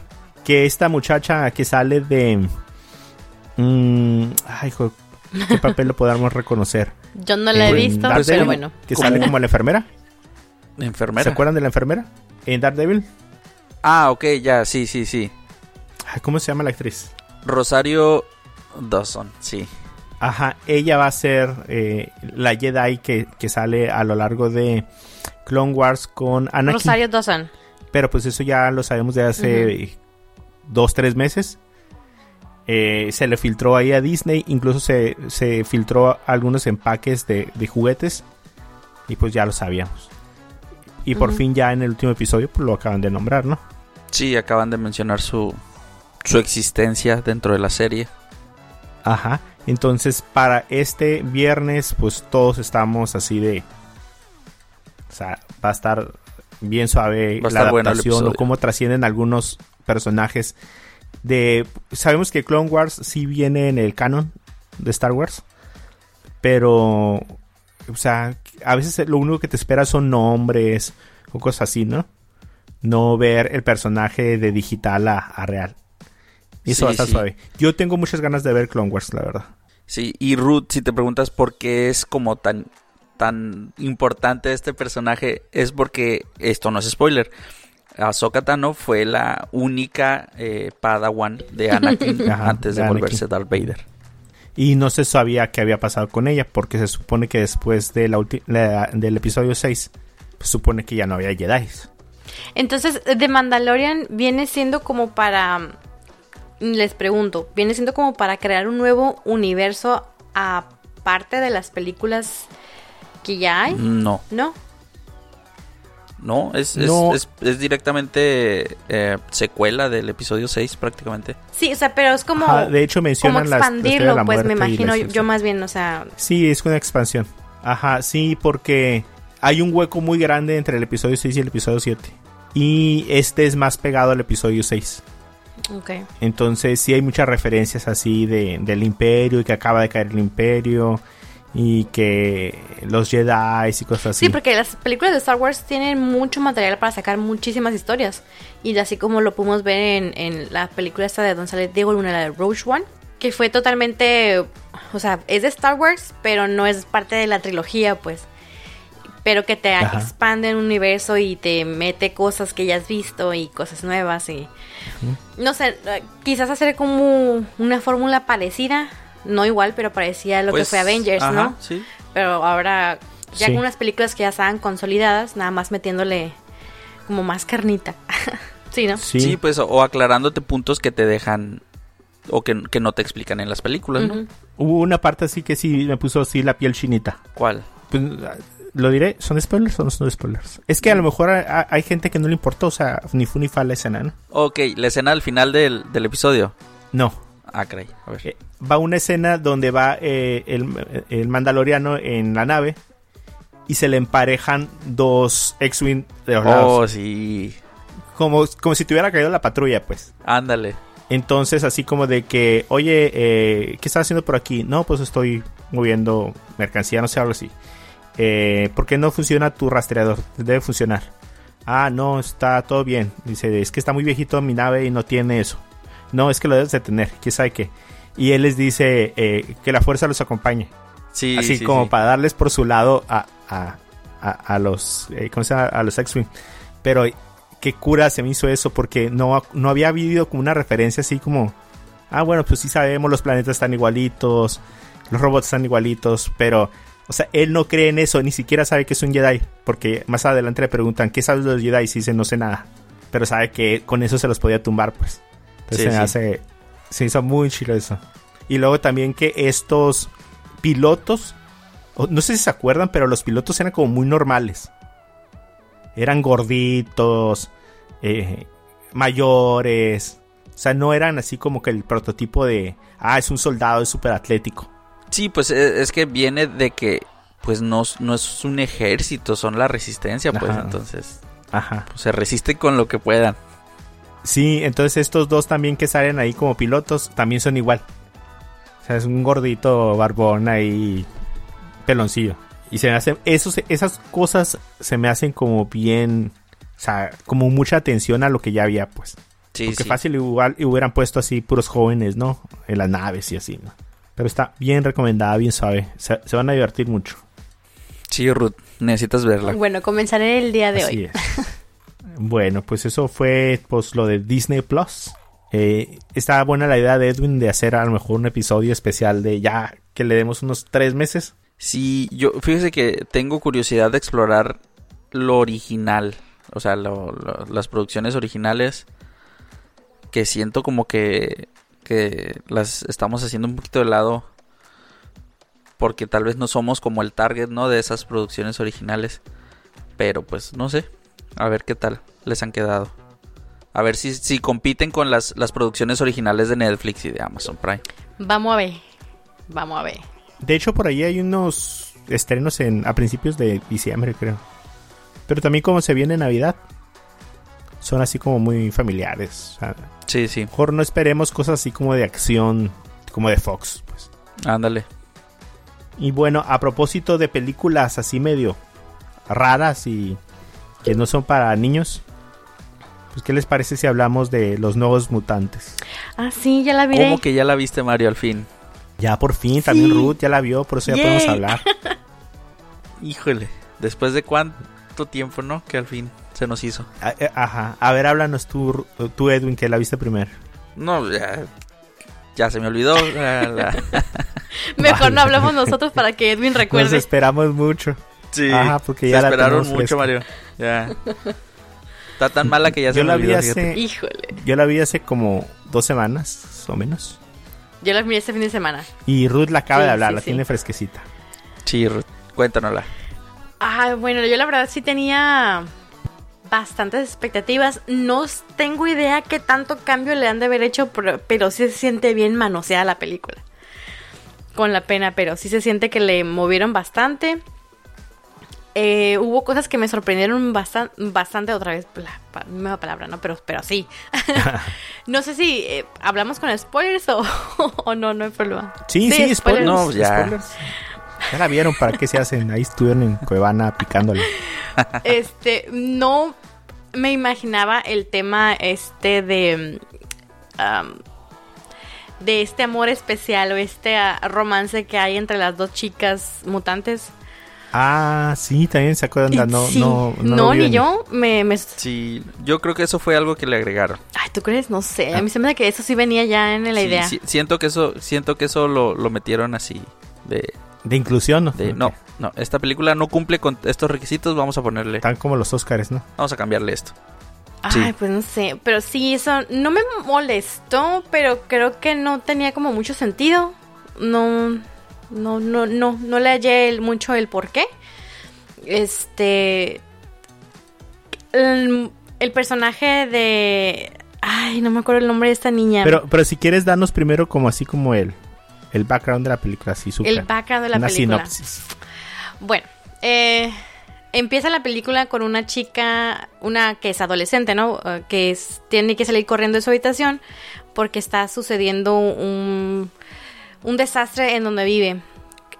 que esta muchacha que sale de... mm, ay, hijo, ¿qué papel lo podamos reconocer? [laughs] Yo no la he visto, Daredevil, pero bueno. Que sale como la enfermera. Enfermera. ¿Se acuerdan de la enfermera? En Daredevil. Ah, ok, ya, sí, sí, sí. Ay, ¿Cómo se llama la actriz? Rosario Dawson, sí. Ajá, ella va a ser eh, la Jedi que, que sale a lo largo de Clone Wars con Anakin. Rosario Dawson. Pero pues eso ya lo sabemos de hace dos, tres meses. Eh, se le filtró ahí a Disney, incluso se, se filtró algunos empaques de, de juguetes y pues ya lo sabíamos. Y por fin ya en el último episodio pues lo acaban de nombrar, ¿no? Sí, acaban de mencionar su, su existencia dentro de la serie. Ajá. Entonces para este viernes pues todos estamos así de... O sea, va a estar bien suave la adaptación o cómo trascienden algunos personajes de... Sabemos que Clone Wars sí viene en el canon de Star Wars, pero... O sea, a veces lo único que te espera son nombres o cosas así, ¿no? No ver el personaje de digital a, a real. Y eso Sí, va a estar sí. suave. Yo tengo muchas ganas de ver Clone Wars, la verdad. Sí, y Ruth, si te preguntas por qué es como tan, tan importante este personaje, es porque esto no es spoiler. Ahsoka Tano fue la única eh, Padawan de Anakin [laughs] Ajá, antes de de Anakin. volverse Darth Vader. Y no se sabía qué había pasado con ella, porque se supone que después de la la- del episodio 6, se supone que ya no había Jedi. Entonces, The Mandalorian viene siendo como para. Les pregunto, ¿viene siendo como para crear un nuevo universo aparte de las películas que ya hay? No, ¿No? no, es, es, No. es- es directamente eh, secuela del episodio 6 prácticamente. Sí, o sea, pero es como. Ajá, de hecho como mencionan las- la historia de expandirlo, pues me imagino yo, destrucción. más bien, o sea. Sí, es una expansión. Ajá, sí, porque hay un hueco muy grande entre el episodio 6 y el episodio 7. Y este es más pegado al episodio 6. Ok. Entonces sí hay muchas referencias así de, del imperio y que acaba de caer el imperio y que los Jedi y cosas así. Sí, porque las películas de Star Wars tienen mucho material para sacar muchísimas historias. Y así como lo pudimos ver en, en la película esta de Don sale Diego Luna, la de Rogue One, que fue totalmente, o sea, es de Star Wars, pero no es parte de la trilogía, pues. Pero que te Ajá. expande un universo y te mete cosas que ya has visto y cosas nuevas y... No sé, quizás hacer como una fórmula parecida, no igual, pero parecida a lo Pues, que fue Avengers, ajá, ¿no? Sí. Pero ahora, ya Sí. con unas películas que ya estaban consolidadas, nada más metiéndole como más carnita. [laughs] Sí, ¿no? Sí. Sí, pues, o, aclarándote puntos que te dejan o que, que no te explican en las películas, ¿no? Hubo una parte así que sí me puso así la piel chinita. ¿Cuál? Pues, lo diré, ¿son spoilers o no son spoilers? Es que a lo mejor hay, hay gente que no le importó, o sea, ni fu ni fa la escena, ¿no? Ok, la escena al final del, del episodio. No. Ah, caray. A ver. Eh, va una escena donde va eh, el, el mandaloriano en la nave y se le emparejan dos X-Wing de los Oh, lados. sí. Como, como si tuviera caído la patrulla, pues. Ándale. Entonces, así como de que, oye, eh, ¿qué estás haciendo por aquí? No, pues estoy moviendo mercancía, no sé, algo así. Eh, ¿Por qué no funciona tu rastreador? Debe funcionar. Ah, no, está todo bien. Dice, es que está muy viejito mi nave y no tiene eso. No, es que lo debes de tener, quién sabe qué. Y él les dice eh, que la fuerza los acompañe. Sí, así sí, como sí. para darles por su lado a, a, a, a los, eh, ¿cómo se llama? A los X-Wing. Pero qué cura se me hizo eso porque no, no había habido como una referencia así como, ah, bueno, pues sí sabemos, los planetas están igualitos, los robots están igualitos, pero, o sea, él no cree en eso, ni siquiera sabe que es un Jedi, porque más adelante le preguntan, ¿qué sabes de los Jedi? Y dice, no sé nada, pero sabe que con eso se los podía tumbar, pues. Entonces Sí, se sí. hace, se hizo muy chido eso. Y luego también que estos pilotos, no sé si se acuerdan, pero los pilotos eran como muy normales. Eran gorditos, eh, mayores. O sea, no eran así como que el prototipo de, ah, es un soldado, es súper atlético. Sí, pues e- es que viene de que pues no, no es un ejército, son la resistencia, pues Ajá. entonces Ajá. pues, se resisten con lo que puedan. Sí, entonces estos dos también que salen ahí como pilotos también son igual. O sea, es un gordito barbón ahí, peloncillo. Y se me hacen, esos, esas cosas se me hacen como bien, o sea, como mucha atención a lo que ya había, pues. Sí, Porque sí. fácil igual hubieran puesto así puros jóvenes, ¿no? En las naves y así, ¿no? Pero está bien recomendada, bien suave. Se, se van a divertir mucho. Sí, Ruth, necesitas verla. Bueno, comenzaré el día de Así hoy. es. bueno, pues eso fue pues lo de Disney Plus. Eh, está buena la idea de Edwin de hacer a lo mejor un episodio especial de ya que le demos unos tres meses. Sí, yo fíjese que tengo curiosidad de explorar lo original, o sea, lo- lo- las producciones originales que siento como que que las estamos haciendo un poquito de lado porque tal vez no somos como el target, ¿no? De esas producciones originales, pero pues no sé, a ver qué tal les han quedado. A ver si, si compiten con las, las producciones originales de Netflix y de Amazon Prime. Vamos a ver. Vamos a ver. De hecho, por ahí hay unos estrenos en, a principios de diciembre, creo. Pero también como se viene Navidad. Son así como muy familiares. Sí, sí, mejor no esperemos cosas así como de acción, como de Fox, pues. ándale. Y bueno, a propósito de películas así medio raras y que no son para niños, pues ¿qué les parece si hablamos de los nuevos mutantes? Ah, sí, ya la vi. ¿Cómo que ya la viste, Mario, al fin? Ya por fin, también. Ruth ya la vio, por eso ya Yay. podemos hablar. [laughs] Híjole, después de cuánto tiempo, ¿no? Que al fin se nos hizo. Eh, Ajá, a ver, háblanos tú, tú Edwin, que la viste primero. No, ya, ya se me olvidó. [laughs] Mejor Vale. no hablamos nosotros para que Edwin Nos recuerde. esperamos mucho. Sí, Ajá, porque se ya la esperaron mucho, fresca. Mario. Ya. Está tan mala que ya se Yo me la olvidó. hace, Híjole. yo la vi hace como dos semanas o menos. Yo la vi este fin de semana. Y Ruth la acaba Sí, de hablar, sí, la sí. tiene fresquecita. Sí, Ruth, cuéntanosla. Ah, bueno, yo la verdad sí tenía bastantes expectativas. No tengo idea qué tanto cambio le han de haber hecho, pero, pero sí se siente bien manoseada la película. Con la pena, pero sí se siente que le movieron bastante. Eh, hubo cosas que me sorprendieron bastan- bastante otra vez, la nueva palabra, ¿no? Pero, pero sí. [laughs] no sé si eh, hablamos con spoilers o, [laughs] o no, no hay problema. Sí, sí, spoilers. No, ya. spoilers. Ya la vieron, ¿para qué se hacen? Ahí estuvieron en Cuevana picándole. este, no me imaginaba el tema este de de este amor especial o este ah, romance que hay entre las dos chicas mutantes. Ah, sí, también se acuerdan. de- No, Sí, no, no, ni yo me, me- Sí, yo creo que eso fue algo que le agregaron. Ay, ¿tú crees? No sé. A mí se me hace que eso sí venía ya en la Sí, idea. sí, siento que eso, siento que eso lo, lo metieron así. De, De inclusión, ¿no? de, no, no, esta película no cumple con estos requisitos, vamos a ponerle, Están como los Oscars, ¿no? vamos a cambiarle esto. Ay, pues no sé, pero sí, eso no me molestó, pero creo que no tenía como mucho sentido. No, no, no, no, no le hallé mucho el por qué. Este, el, el, personaje de, ay, no me acuerdo el nombre de esta niña. Pero, pero si quieres darnos primero como así como el, el background de la película, así súper. El background de la una película. sinopsis. Bueno, eh, empieza la película con una chica, una que es adolescente, ¿no? Uh, que es, tiene que salir corriendo de su habitación porque está sucediendo un, un desastre en donde vive.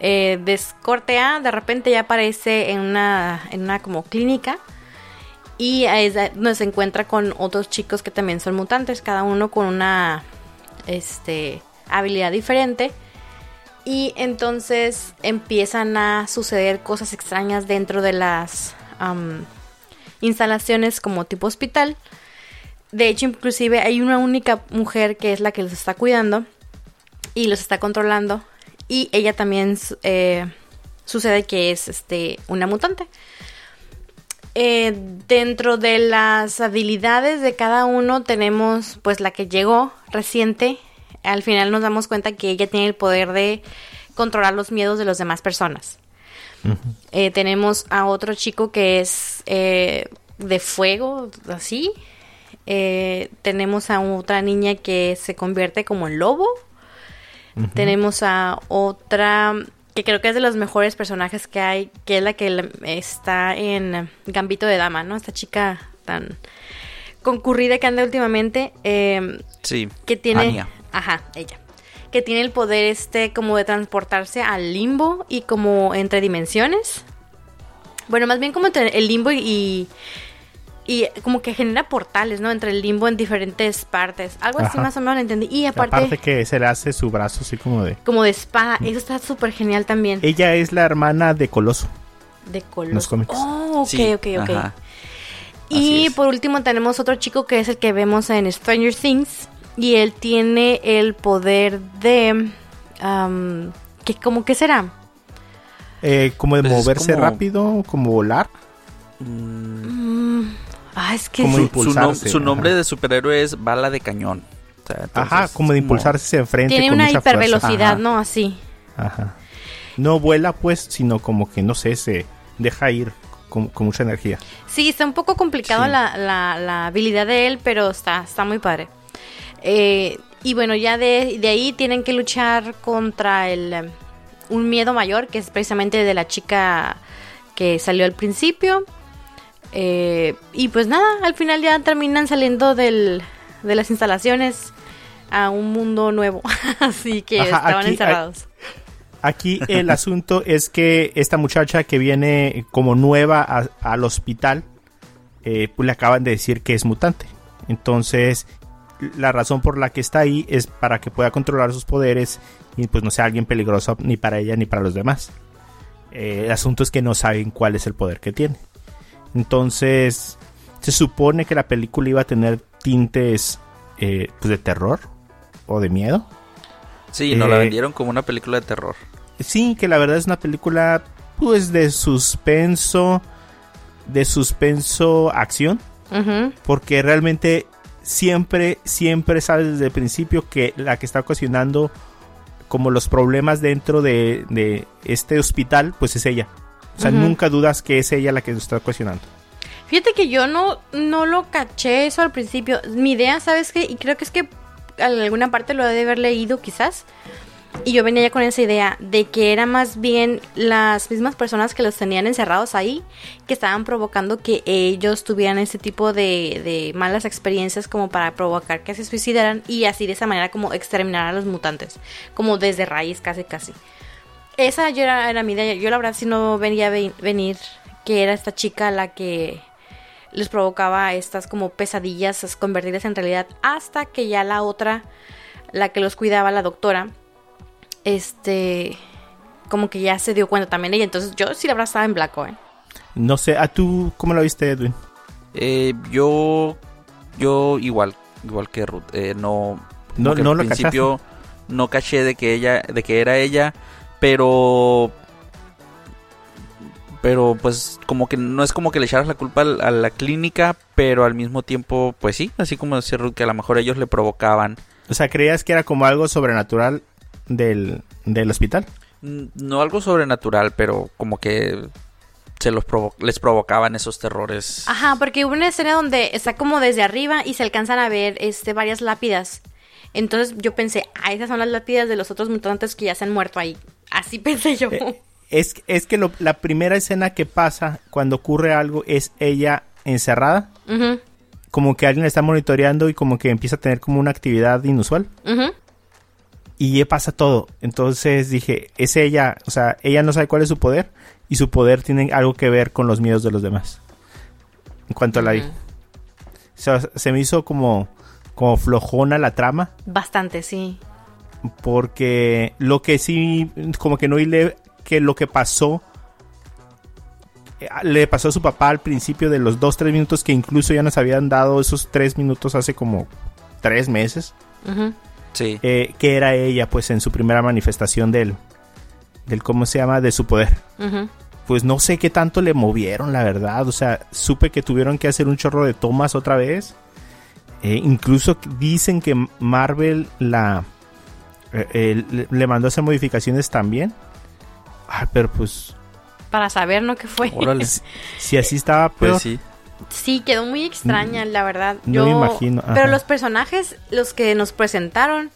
Eh, descorte A, de repente ya aparece en una, en una como clínica y ahí se encuentra con otros chicos que también son mutantes, cada uno con una este, habilidad diferente. Y entonces empiezan a suceder cosas extrañas dentro de las instalaciones como tipo hospital. De hecho, inclusive hay una única mujer que es la que los está cuidando y los está controlando. Y ella también eh, sucede que es este, una mutante. Eh, dentro de las habilidades de cada uno tenemos pues la que llegó reciente al final nos damos cuenta que ella tiene el poder de controlar los miedos de las demás personas. Uh -huh. eh, tenemos a otro chico que es eh, de fuego, así. Eh, tenemos a otra niña que se convierte como en lobo. Uh -huh. Tenemos a otra que creo que es de los mejores personajes que hay, que es la que está en Gambito de Dama, ¿no? Esta chica tan concurrida que anda últimamente. Eh, sí. Que tiene... Anya. Ajá, ella. Que tiene el poder este como de transportarse al limbo y como entre dimensiones. Bueno, más bien como entre el limbo y, y como que genera portales, ¿no? Entre el limbo en diferentes partes. Algo así más o menos lo entendí. Y aparte... Aparte que se le hace su brazo así como de... Como de espada. Eso está súper genial también. Ella es la hermana de Coloso. De Coloso. Los cómics. Oh, ok, Sí, ok, ok. ajá. Y por último tenemos otro chico que es el que vemos en Stranger Things. Y él tiene el poder de... am, que como que será? Eh, como de Pues es moverse como- rápido, como volar. Mm, ah, es que sí. su, su nom- impulsarse, su nombre ajá. de superhéroe es bala de cañón. O sea, entonces, Ajá, como de impulsarse hacia enfrente. tiene con una mucha hipervelocidad, Ajá. ¿no? Así. Ajá. No vuela, pues, sino como que, no sé, se deja ir con, con mucha energía. Sí, está un poco complicado Sí. la, la- la habilidad de él, pero está, está muy padre. Eh, y bueno, ya de, de ahí tienen que luchar contra el eh, un miedo mayor, que es precisamente de la chica que salió al principio. Eh, y pues nada, al final ya terminan saliendo del, de las instalaciones a un mundo nuevo. [laughs] Así que Ajá, estaban aquí- encerrados. Aquí el [laughs] asunto es que esta muchacha que viene como nueva a- al hospital, eh, pues le acaban de decir que es mutante. Entonces, la razón por la que está ahí es para que pueda controlar sus poderes y pues no sea alguien peligroso ni para ella ni para los demás. Eh, el asunto es que no saben cuál es el poder que tiene. Entonces, se supone que la película iba a tener tintes eh, pues de terror o de miedo. Sí, nos la Eh, vendieron como una película de terror. Sí, que la verdad es una película pues de suspenso, de suspenso acción, porque realmente siempre, siempre sabes desde el principio que la que está ocasionando como los problemas dentro de, de este hospital, pues es ella. O sea, nunca dudas que es ella la que lo está ocasionando. Fíjate que yo no, no lo caché eso al principio. Mi idea, ¿sabes qué? Y creo que es que en alguna parte lo he de haber leído quizás. Y yo venía ya con esa idea de que era más bien las mismas personas que los tenían encerrados ahí que estaban provocando que ellos tuvieran ese tipo de, de malas experiencias como para provocar que se suicidaran y así de esa manera como exterminar a los mutantes, como desde raíz casi casi. Esa yo era, era mi idea. Yo la verdad sí no venía ve- venir que era esta chica la que les provocaba estas como pesadillas convertidas en realidad hasta que ya la otra, la que los cuidaba, la doctora, este, como que ya se dio cuenta también ella. Entonces yo sí la verdad estaba en blanco, ¿eh? No sé, ¿a tú cómo lo viste, Edwin? Eh, yo, yo igual, igual que Ruth, eh, no, No, no al lo principio no caché de que ella, de que era ella, pero pero pues como que no es como que le echaras la culpa a la clínica, pero al mismo tiempo, pues sí, así como decía Ruth, que a lo mejor ellos le provocaban. O sea, ¿creías que era como algo sobrenatural del, del hospital? Mm, No algo sobrenatural, pero como que se los provo- les provocaban esos terrores. Ajá, porque hubo una escena donde está como desde arriba y se alcanzan a ver este varias lápidas. Entonces yo pensé, ah, esas son las lápidas de los otros mutantes que ya se han muerto ahí. Así [laughs] pensé yo. Eh, Es, es que lo- la primera escena que pasa cuando ocurre algo es ella encerrada, como que alguien la está monitoreando y como que empieza a tener como una actividad inusual. Y ya pasa todo. Entonces dije, es ella, o sea, ella no sabe cuál es su poder y su poder tiene algo que ver con los miedos de los demás. En cuanto la vi. O sea, se me hizo como, como flojona la trama. Bastante, sí. Porque lo que sí, como que no hile que lo que pasó, eh, le pasó a su papá al principio de los dos, tres minutos que incluso ya nos habían dado esos tres minutos hace como tres meses. Sí. eh, que era ella pues en su primera manifestación del, del, ¿cómo se llama? De su poder. Pues no sé qué tanto le movieron, la verdad. O sea, supe que tuvieron que hacer un chorro de tomas otra vez. Eh, incluso dicen que Marvel la eh, eh, le, mandó a hacer modificaciones también. Ah, pero pues Para saber, ¿no? ¿Qué fue? Órale. [laughs] si así estaba peor. Pues sí. Sí, quedó muy extraña, la verdad. no Yo, me imagino, ajá. Pero los personajes, los que nos presentaron,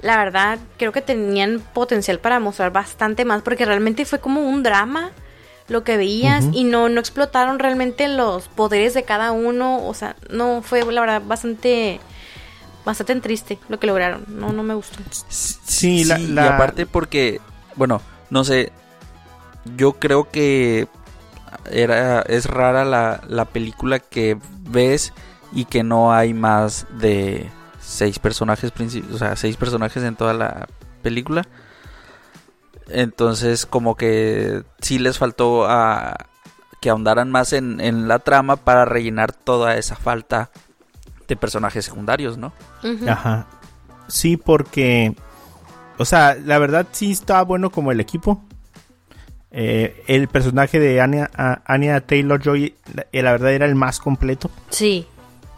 la verdad, creo que tenían potencial para mostrar bastante más, porque realmente fue como un drama lo que veías y no, no explotaron realmente los poderes de cada uno. O sea, no fue, la verdad, bastante, bastante triste lo que lograron. No, no me gustó. Sí, la- la- Y aparte porque, bueno, no sé, yo creo que era es rara la, la película que ves y que no hay más de seis personajes principales, o sea, seis personajes en toda la película. Entonces, como que sí les faltó a que ahondaran más en, en la trama para rellenar toda esa falta de personajes secundarios, ¿no? Ajá. Sí, porque. O sea, la verdad sí estaba bueno como el equipo. Eh, el personaje de Anya, Anya Taylor Joy, la, eh, la verdad era el más completo. Sí.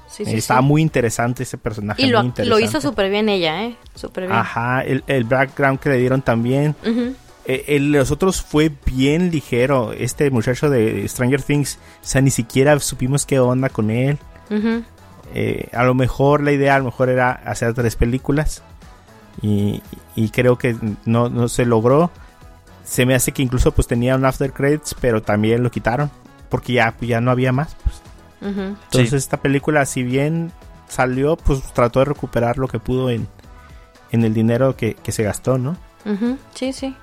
Sí, sí, estaba sí. muy interesante ese personaje. Y lo, lo hizo súper bien ella, ¿eh? Súper bien. Ajá, el, el background que le dieron también. Eh, el los otros fue bien ligero. Este muchacho de Stranger Things, o sea, ni siquiera supimos qué onda con él. Eh, a lo mejor la idea a lo mejor era hacer tres películas y, y creo que no, no se logró. Se me hace que incluso pues tenía un after credits, pero también lo quitaron porque ya, ya no había más. pues. Entonces Sí. esta película, si bien salió, pues trató de recuperar lo que pudo en, en el dinero que, que se gastó, ¿no? Sí, sí.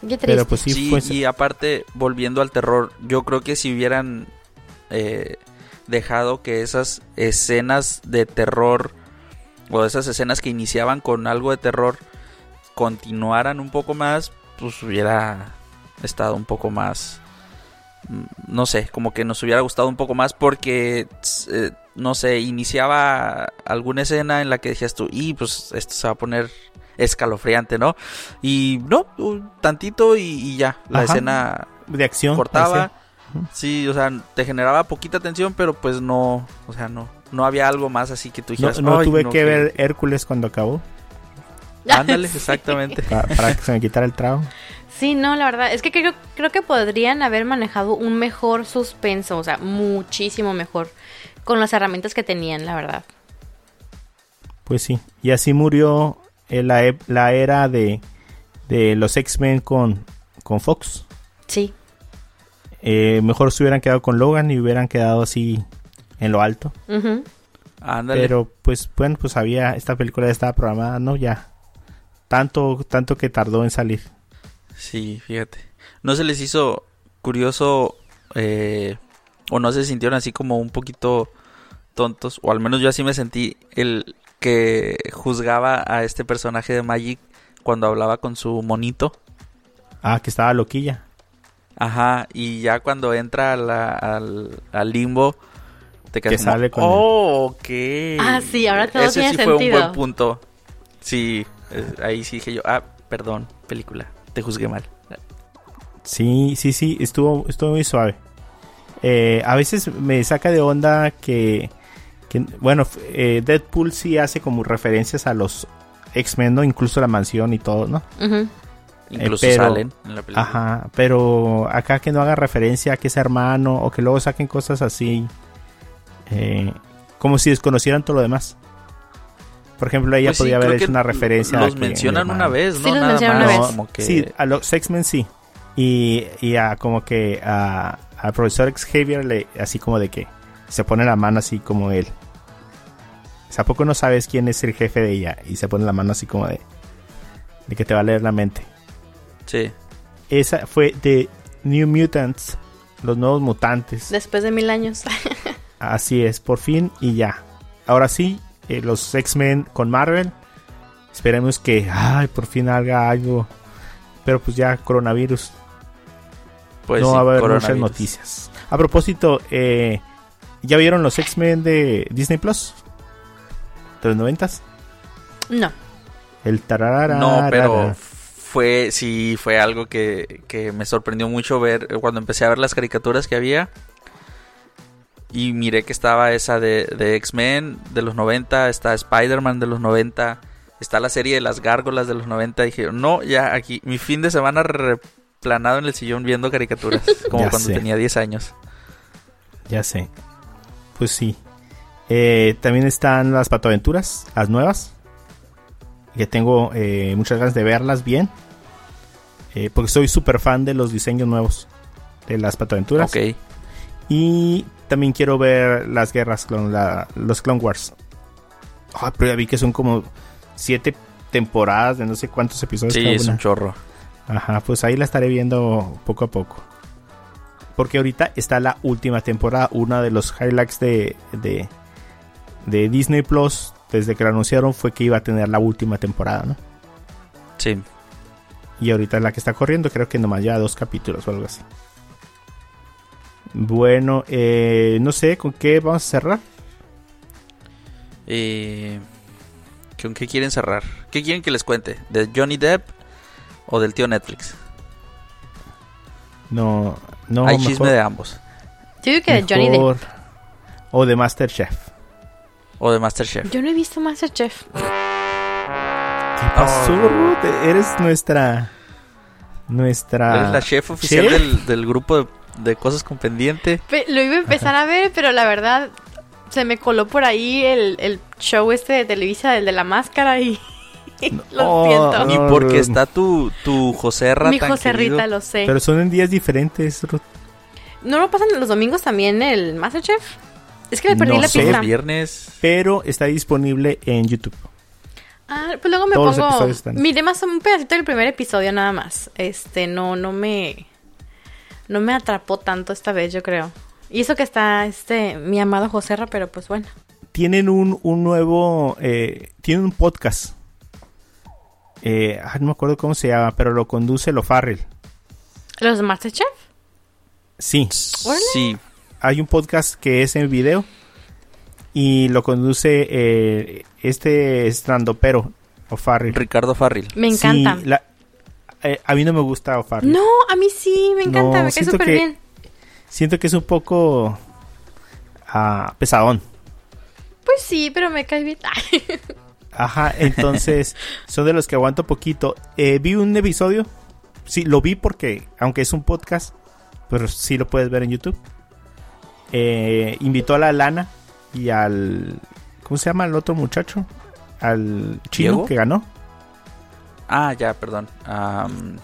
Qué triste. Pero pues sí, Sí, fue... y aparte, volviendo al terror, yo creo que si hubieran eh, dejado que esas escenas de terror o esas escenas que iniciaban con algo de terror continuaran un poco más, pues hubiera estado un poco más, mm, no sé, como que nos hubiera gustado un poco más porque, eh, no sé, iniciaba alguna escena en la que decías tú, y pues esto se va a poner escalofriante, ¿no? Y no, un tantito y, y ya, la Ajá. escena de acción. cortaba. Sí, o sea, te generaba poquita tensión, pero pues no, o sea, no, no había algo más así que tú No, dijeras. no "Ay, tuve no, que ver Hércules cuando acabó [laughs] Ándale, exactamente. pa- para, que se me quitara el trago. Sí, no, la verdad, es que creo, creo que podrían haber manejado un mejor suspenso, o sea, muchísimo mejor, con las herramientas que tenían, la verdad. Pues sí. Y así murió la, la era de, de los X-Men con, con Fox. Sí, Eh, mejor se hubieran quedado con Logan y hubieran quedado así en lo alto. Pero pues bueno, pues había esta película ya estaba programada, ¿no? Ya. Tanto, tanto que tardó en salir. Sí, fíjate. ¿No se les hizo curioso eh, o no se sintieron así como un poquito tontos? O al menos yo así me sentí el que juzgaba a este personaje de Magic cuando hablaba con su monito. Ah, que estaba loquilla. Ajá, y ya cuando entra a la- al, al limbo, te quedas Que como, sale con oh, ok. Ah, sí, ahora todo Ese tiene sí fue un sentido. buen punto. Sí, ahí sí dije yo, ah, perdón, película, te juzgué mal. Sí, sí, sí, estuvo, estuvo muy suave. Eh, a veces me saca de onda que, que bueno, eh, Deadpool sí hace como referencias a los X-Men, ¿no? Incluso la mansión y todo, ¿no? Incluso pero- salen en la película. Ajá, pero acá que no haga referencia a que es hermano o que luego saquen cosas así, eh, como si desconocieran todo lo demás. Por ejemplo, ella Pues sí, podía creo haber hecho una referencia. a Los que mencionan una vez, ¿no? Sí, los Nada mencionan una vez. que... Sí, a los X-Men sí. Y, y a como que a, al profesor Xavier le, así como de que se pone la mano así como él. O sea, ¿a poco no sabes quién es el jefe de ella? Y se pone la mano así como de, de que te va a leer la mente. Sí. Esa fue de New Mutants, los nuevos mutantes. Después de mil años. [laughs] Así es, por fin y ya. Ahora sí, eh, los X-Men con Marvel. Esperemos que, ay, por fin haga algo. Pero pues ya, coronavirus. Pues no sí, va a haber muchas noticias. A propósito, eh, ¿ya vieron los X-Men de Disney Plus? ¿De los noventas? no. El tararara. No, pero fue, sí, fue algo que, que me sorprendió mucho ver eh, cuando empecé a ver las caricaturas que había. Y miré que estaba esa de, de X-Men de los 90, está Spider-Man de los 90, está la serie de las gárgolas de los 90. dije, no, ya aquí, mi fin de semana replanado en el sillón viendo caricaturas, [laughs] como Ya cuando sé. tenía 10 años. Ya sé. Pues sí. Eh, también están las patoaventuras, las nuevas. Que tengo eh, muchas ganas de verlas bien. Eh, porque soy súper fan de los diseños nuevos de las patoaventuras. Ok. Y también quiero ver las guerras con la- los Clone Wars. Ah, pero ya vi que son como siete temporadas de no sé cuántos episodios Sí, es una. un chorro. Ajá, pues ahí la estaré viendo poco a poco. Porque ahorita está la última temporada. Una de los highlights de, de, de Disney Plus, desde que lo anunciaron, fue que iba a tener la última temporada, ¿no? Sí. Y ahorita la que está corriendo, creo que nomás ya dos capítulos o algo así. Bueno, eh, no sé con qué vamos a cerrar. Eh, ¿Con qué quieren cerrar? ¿Qué quieren que les cuente? ¿De Johnny Depp o del tío Netflix? No, no. Hay mejor- chisme de ambos. Yo digo que de Johnny Depp. O de Masterchef. O de Masterchef. Yo no he visto Masterchef. ¿Qué pasó, Ruth? Eres nuestra. Nuestra. Eres la chef oficial ¿chef? Del, del grupo de, de cosas con pendiente. Pe- Lo iba a empezar a ver, pero la verdad se me coló por ahí el, el show este de Televisa, el de la máscara y [laughs] lo Oh, siento. no. Y porque está tu, tu José Rata. Mi José Rita, lo sé. Pero son en días diferentes, Ruth. ¿No lo pasan los domingos también el Masterchef? Es que me perdí No la sé. pista. viernes. Pero está disponible en YouTube. Ah, pues luego me Todos pongo. Miré más un pedacito del primer episodio nada más. Este, no, no me. No me atrapó tanto esta vez, yo creo. Y eso que está este, mi amado José Ra, pero pues bueno. Tienen un, un nuevo. Eh, tienen un podcast. Eh, ah, no me acuerdo cómo se llama, pero lo conduce Lo Farrell. ¿Los Masterchef? Sí. Sí. hay un podcast que es en video. Y lo conduce eh, este estandopero, O'Farrell. Ricardo Farril. Me encanta. Sí, la- eh, a mí no me gusta O'Farrell. No, a mí sí, me encanta, No, me cae siento súper que- bien. Siento que es un poco ah, pesadón. Pues sí, pero me cae bien. [laughs] Ajá, entonces [laughs] son de los que aguanto poquito. Eh, vi un episodio, sí, lo vi porque, aunque es un podcast, pero sí lo puedes ver en YouTube. Eh, invitó a la Lana y al, ¿cómo se llama el otro muchacho? Al chino ¿Diego? que ganó. Ah, ya, perdón. Am,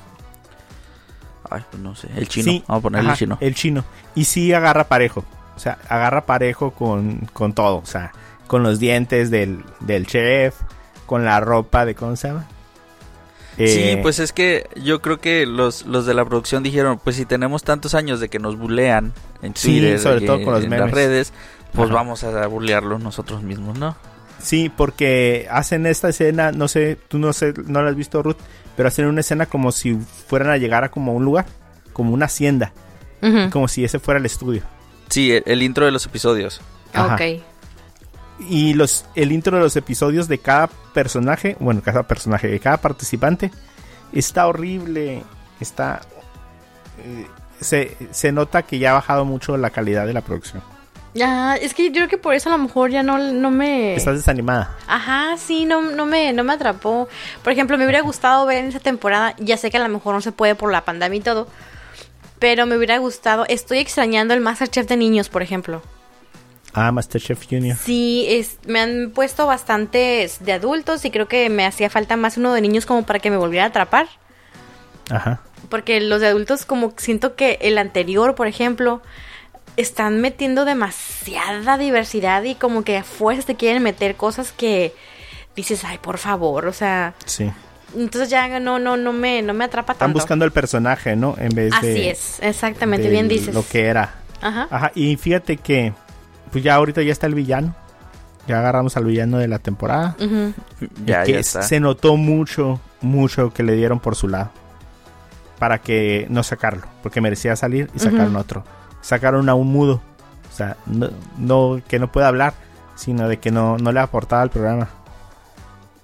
ay, pues no sé. El chino. Sí, Vamos a ponerle el chino. El chino. Y sí agarra parejo. O sea, agarra parejo con, con todo. O sea, con los dientes del, del chef, con la ropa de, ¿cómo se llama? Sí, Eh, pues es que yo creo que los, los de la producción dijeron, pues si tenemos tantos años de que nos bulean en Sí, Twitter sobre y todo con los en memes. las redes, pues Ajá. vamos a bulearlos nosotros mismos, ¿no? Sí, porque hacen esta escena, no sé, tú no sé, no la has visto Ruth, pero hacen una escena como si fueran a llegar a como un lugar, como una hacienda, como si ese fuera el estudio. Sí, el, el intro de los episodios. Ajá. Ok. Y los el intro de los episodios de cada personaje, bueno, cada personaje, de cada participante, está horrible, está eh, se, se nota que ya ha bajado mucho la calidad de la producción. Ya, es que yo creo que por eso a lo mejor ya no, no me... Estás desanimada. Ajá, sí, no, no, me, no me atrapó. Por ejemplo, me hubiera gustado ver en esa temporada, ya sé que a lo mejor no se puede por la pandemia y todo, pero me hubiera gustado, estoy extrañando el Masterchef de niños, por ejemplo. Ah, Masterchef Junior. Sí, es, me han puesto bastantes de adultos y creo que me hacía falta más uno de niños como para que me volviera a atrapar. Ajá. Porque los de adultos como siento que el anterior, por ejemplo, están metiendo demasiada diversidad y como que a fuerzas te quieren meter cosas que dices, ay, por favor, o sea... Sí. Entonces ya no, no, no me, no me atrapa tanto. Están buscando el personaje, ¿no? En vez Así de... es, exactamente, de bien dices. Lo que era. Ajá. Ajá, y fíjate que pues ya ahorita ya está el villano. Ya agarramos al villano de la temporada. Ujú. Ya, que ya está. se notó mucho, mucho que le dieron por su lado. Para que no sacarlo. Porque merecía salir y sacaron otro. Sacaron a un mudo. O sea, no, no- que no puede hablar. Sino de que no, no le aportaba al programa.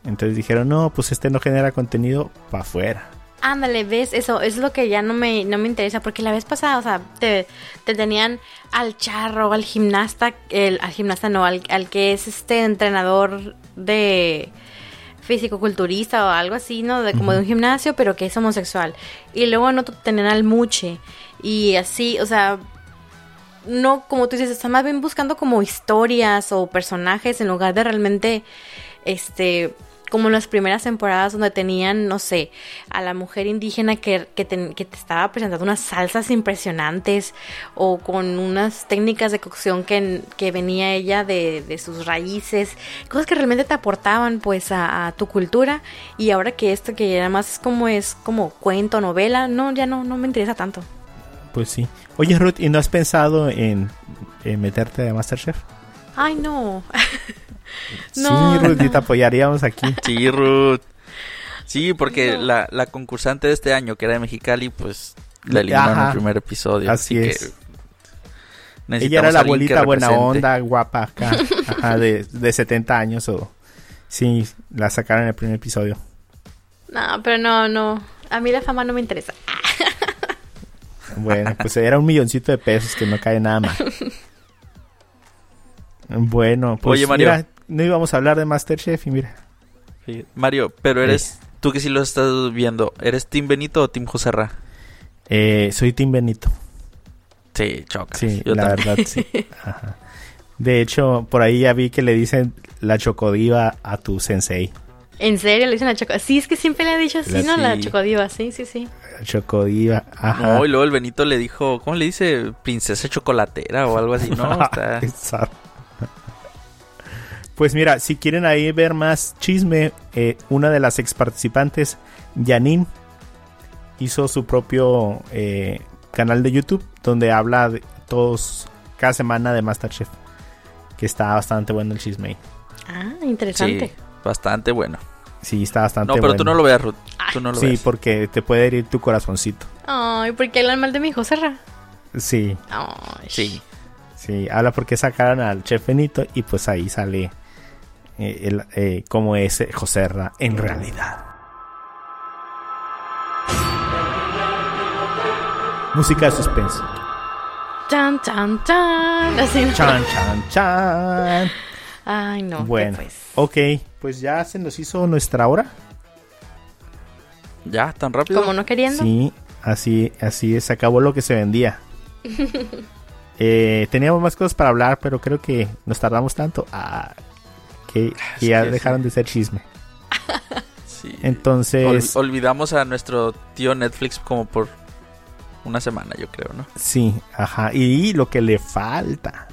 Entonces dijeron, no, pues este no genera contenido para afuera. Ándale, ves, eso es lo que ya no me, no me interesa, porque la vez pasada, o sea, te, te tenían al charro, al gimnasta, el, al gimnasta no, al, al que es este entrenador de físico-culturista o algo así, ¿no? De, como de un gimnasio, pero que es homosexual. Y luego otro tenían al muche, y así, o sea, no, como tú dices, está más bien buscando como historias o personajes en lugar de realmente, este, como en las primeras temporadas donde tenían, no sé, a la mujer indígena que, que, te, estaba presentando unas salsas impresionantes o con unas técnicas de cocción que, que venía ella de, de sus raíces, cosas que realmente te aportaban pues a, a tu cultura y ahora que esto que además es como es como cuento, novela, no, ya no, no me interesa tanto. Pues sí. Oye, Ruth, ¿y no has pensado en, en meterte a Masterchef? Ay, no. [laughs] No, sí, Ruth, y te apoyaríamos aquí. Sí, Ruth. Sí, porque No. la, la concursante de este año, que era de Mexicali, pues la eliminaron en el primer episodio. Así Así, es. que Ella era la abuelita buena onda, guapa acá, [laughs] ajá, de, de 70 años o... Sí, la sacaron en el primer episodio. No, pero no, no. A mí la fama no me interesa. [laughs] Bueno, pues era un milloncito de pesos que no cae nada mal. Bueno, pues Oye, Mario. mira, no íbamos a hablar de Masterchef y mira. Sí. Mario, pero eres, tú que sí lo estás viendo, ¿eres Team Benito o Team Joserra? Eh, soy Tim Benito. Sí, choca. Sí, yo la también. verdad, sí. Ajá. De hecho, por ahí ya vi que le dicen la chocodiva a tu sensei. ¿En serio le dicen la chocodiva? Sí, es que siempre le han dicho así, La- ¿no? La sí. chocodiva, sí, sí, sí. La chocodiva, ajá. No, y luego el Benito le dijo, ¿cómo le dice? Princesa chocolatera o algo así, ¿no? [laughs] Está... [laughs] Exacto. Pues mira, si quieren ahí ver más chisme, eh, una de las ex participantes, Janine, hizo su propio eh, canal de YouTube donde habla de todos cada semana de Masterchef. Que está bastante bueno el chisme ahí. Ah, Sí, interesante. Bastante bueno. Sí, está bastante No, pero bueno. tú no lo veas, Ruth. Tú no lo Sí, veas. porque te puede herir tu corazoncito. Ay, ¿por qué hablan mal de mi hijo Serra? Sí, Ay, Sí. sí. Habla porque sacaron al chef Benito y pues ahí sale eh, el, eh, como es eh, Joserra en realidad. Música de suspenso. Chan, chan, chan. Así, ¿no? Chan, chan, chan. Ay, no. Bueno, ¿qué pues? ok, pues ya se nos hizo nuestra hora. ¿Ya? ¿Tan rápido? Como no queriendo. Sí, así, así es, se acabó lo que se vendía. [laughs] Eh, teníamos más cosas para hablar, pero creo que nos tardamos tanto ah, que, que ya dejaron de ser chisme. Sí. Entonces, Ol- olvidamos a nuestro tío Netflix como por una semana, yo creo, ¿no? sí, ajá, y lo que le falta.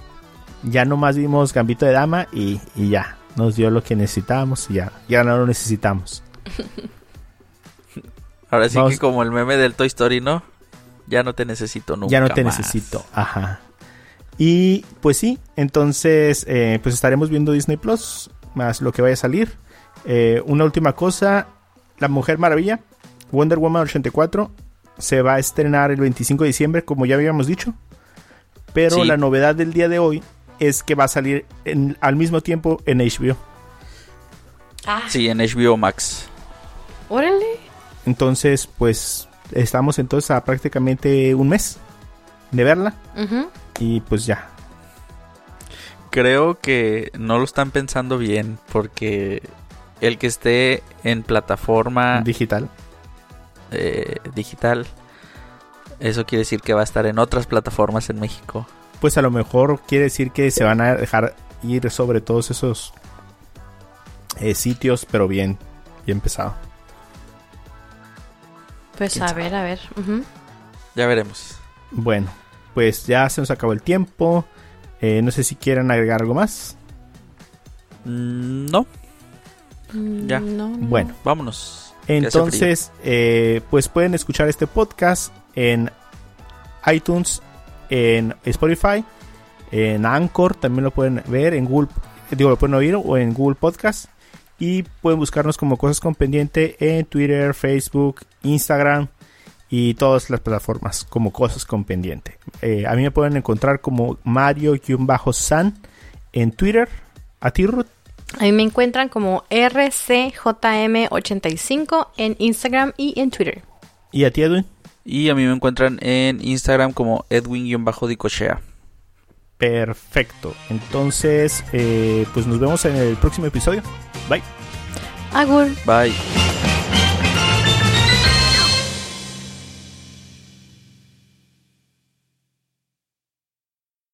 Ya nomás vimos Gambito de Dama y, y ya, nos dio lo que necesitábamos y ya, ya no lo necesitamos. [laughs] Ahora sí Vamos- que como el meme del Toy Story, ¿no? Ya no te necesito nunca ya no te más. necesito, ajá. Y pues sí, entonces eh, pues estaremos viendo Disney Plus, más lo que vaya a salir. Eh, una última cosa, La Mujer Maravilla, Wonder Woman 84, se va a estrenar el 25 de diciembre, como ya habíamos dicho. Pero Sí. la novedad del día de hoy es que va a salir en- al mismo tiempo en HBO. Ah, Sí, en HBO Max. órale. Entonces, pues estamos entonces a prácticamente un mes de verla. Y pues ya. Creo que no lo están pensando bien porque el que esté en plataforma Digital. eh, digital, eso quiere decir que va a estar en otras plataformas en México. Pues a lo mejor quiere decir que se van a dejar ir sobre todos esos eh, sitios, pero bien, bien pesado. Pues ¿Quién a ver, a ver. Ya veremos. Bueno, pues ya se nos acabó el tiempo. Eh, no sé si quieren agregar algo más. Mm, no, Ya. Mm, no, no. Bueno, vámonos. entonces, eh, pues pueden escuchar este podcast en iTunes, en Spotify, en Anchor, también lo pueden ver, en Google, digo, lo pueden oír o en Google Podcast. Y pueden buscarnos como Cosas con Pendiente en Twitter, Facebook, Instagram y todas las plataformas como Cosas con Pendiente. Eh, a mí me pueden encontrar como Mario-San en Twitter. A ti, Ruth. A mí me encuentran como RCJM85 en Instagram y en Twitter. Y a ti, Edwin. Y a mí me encuentran en Instagram como Edwin-Dicochea. Perfecto. Entonces, eh, pues nos vemos en el próximo episodio. Bye. Agur. Bye.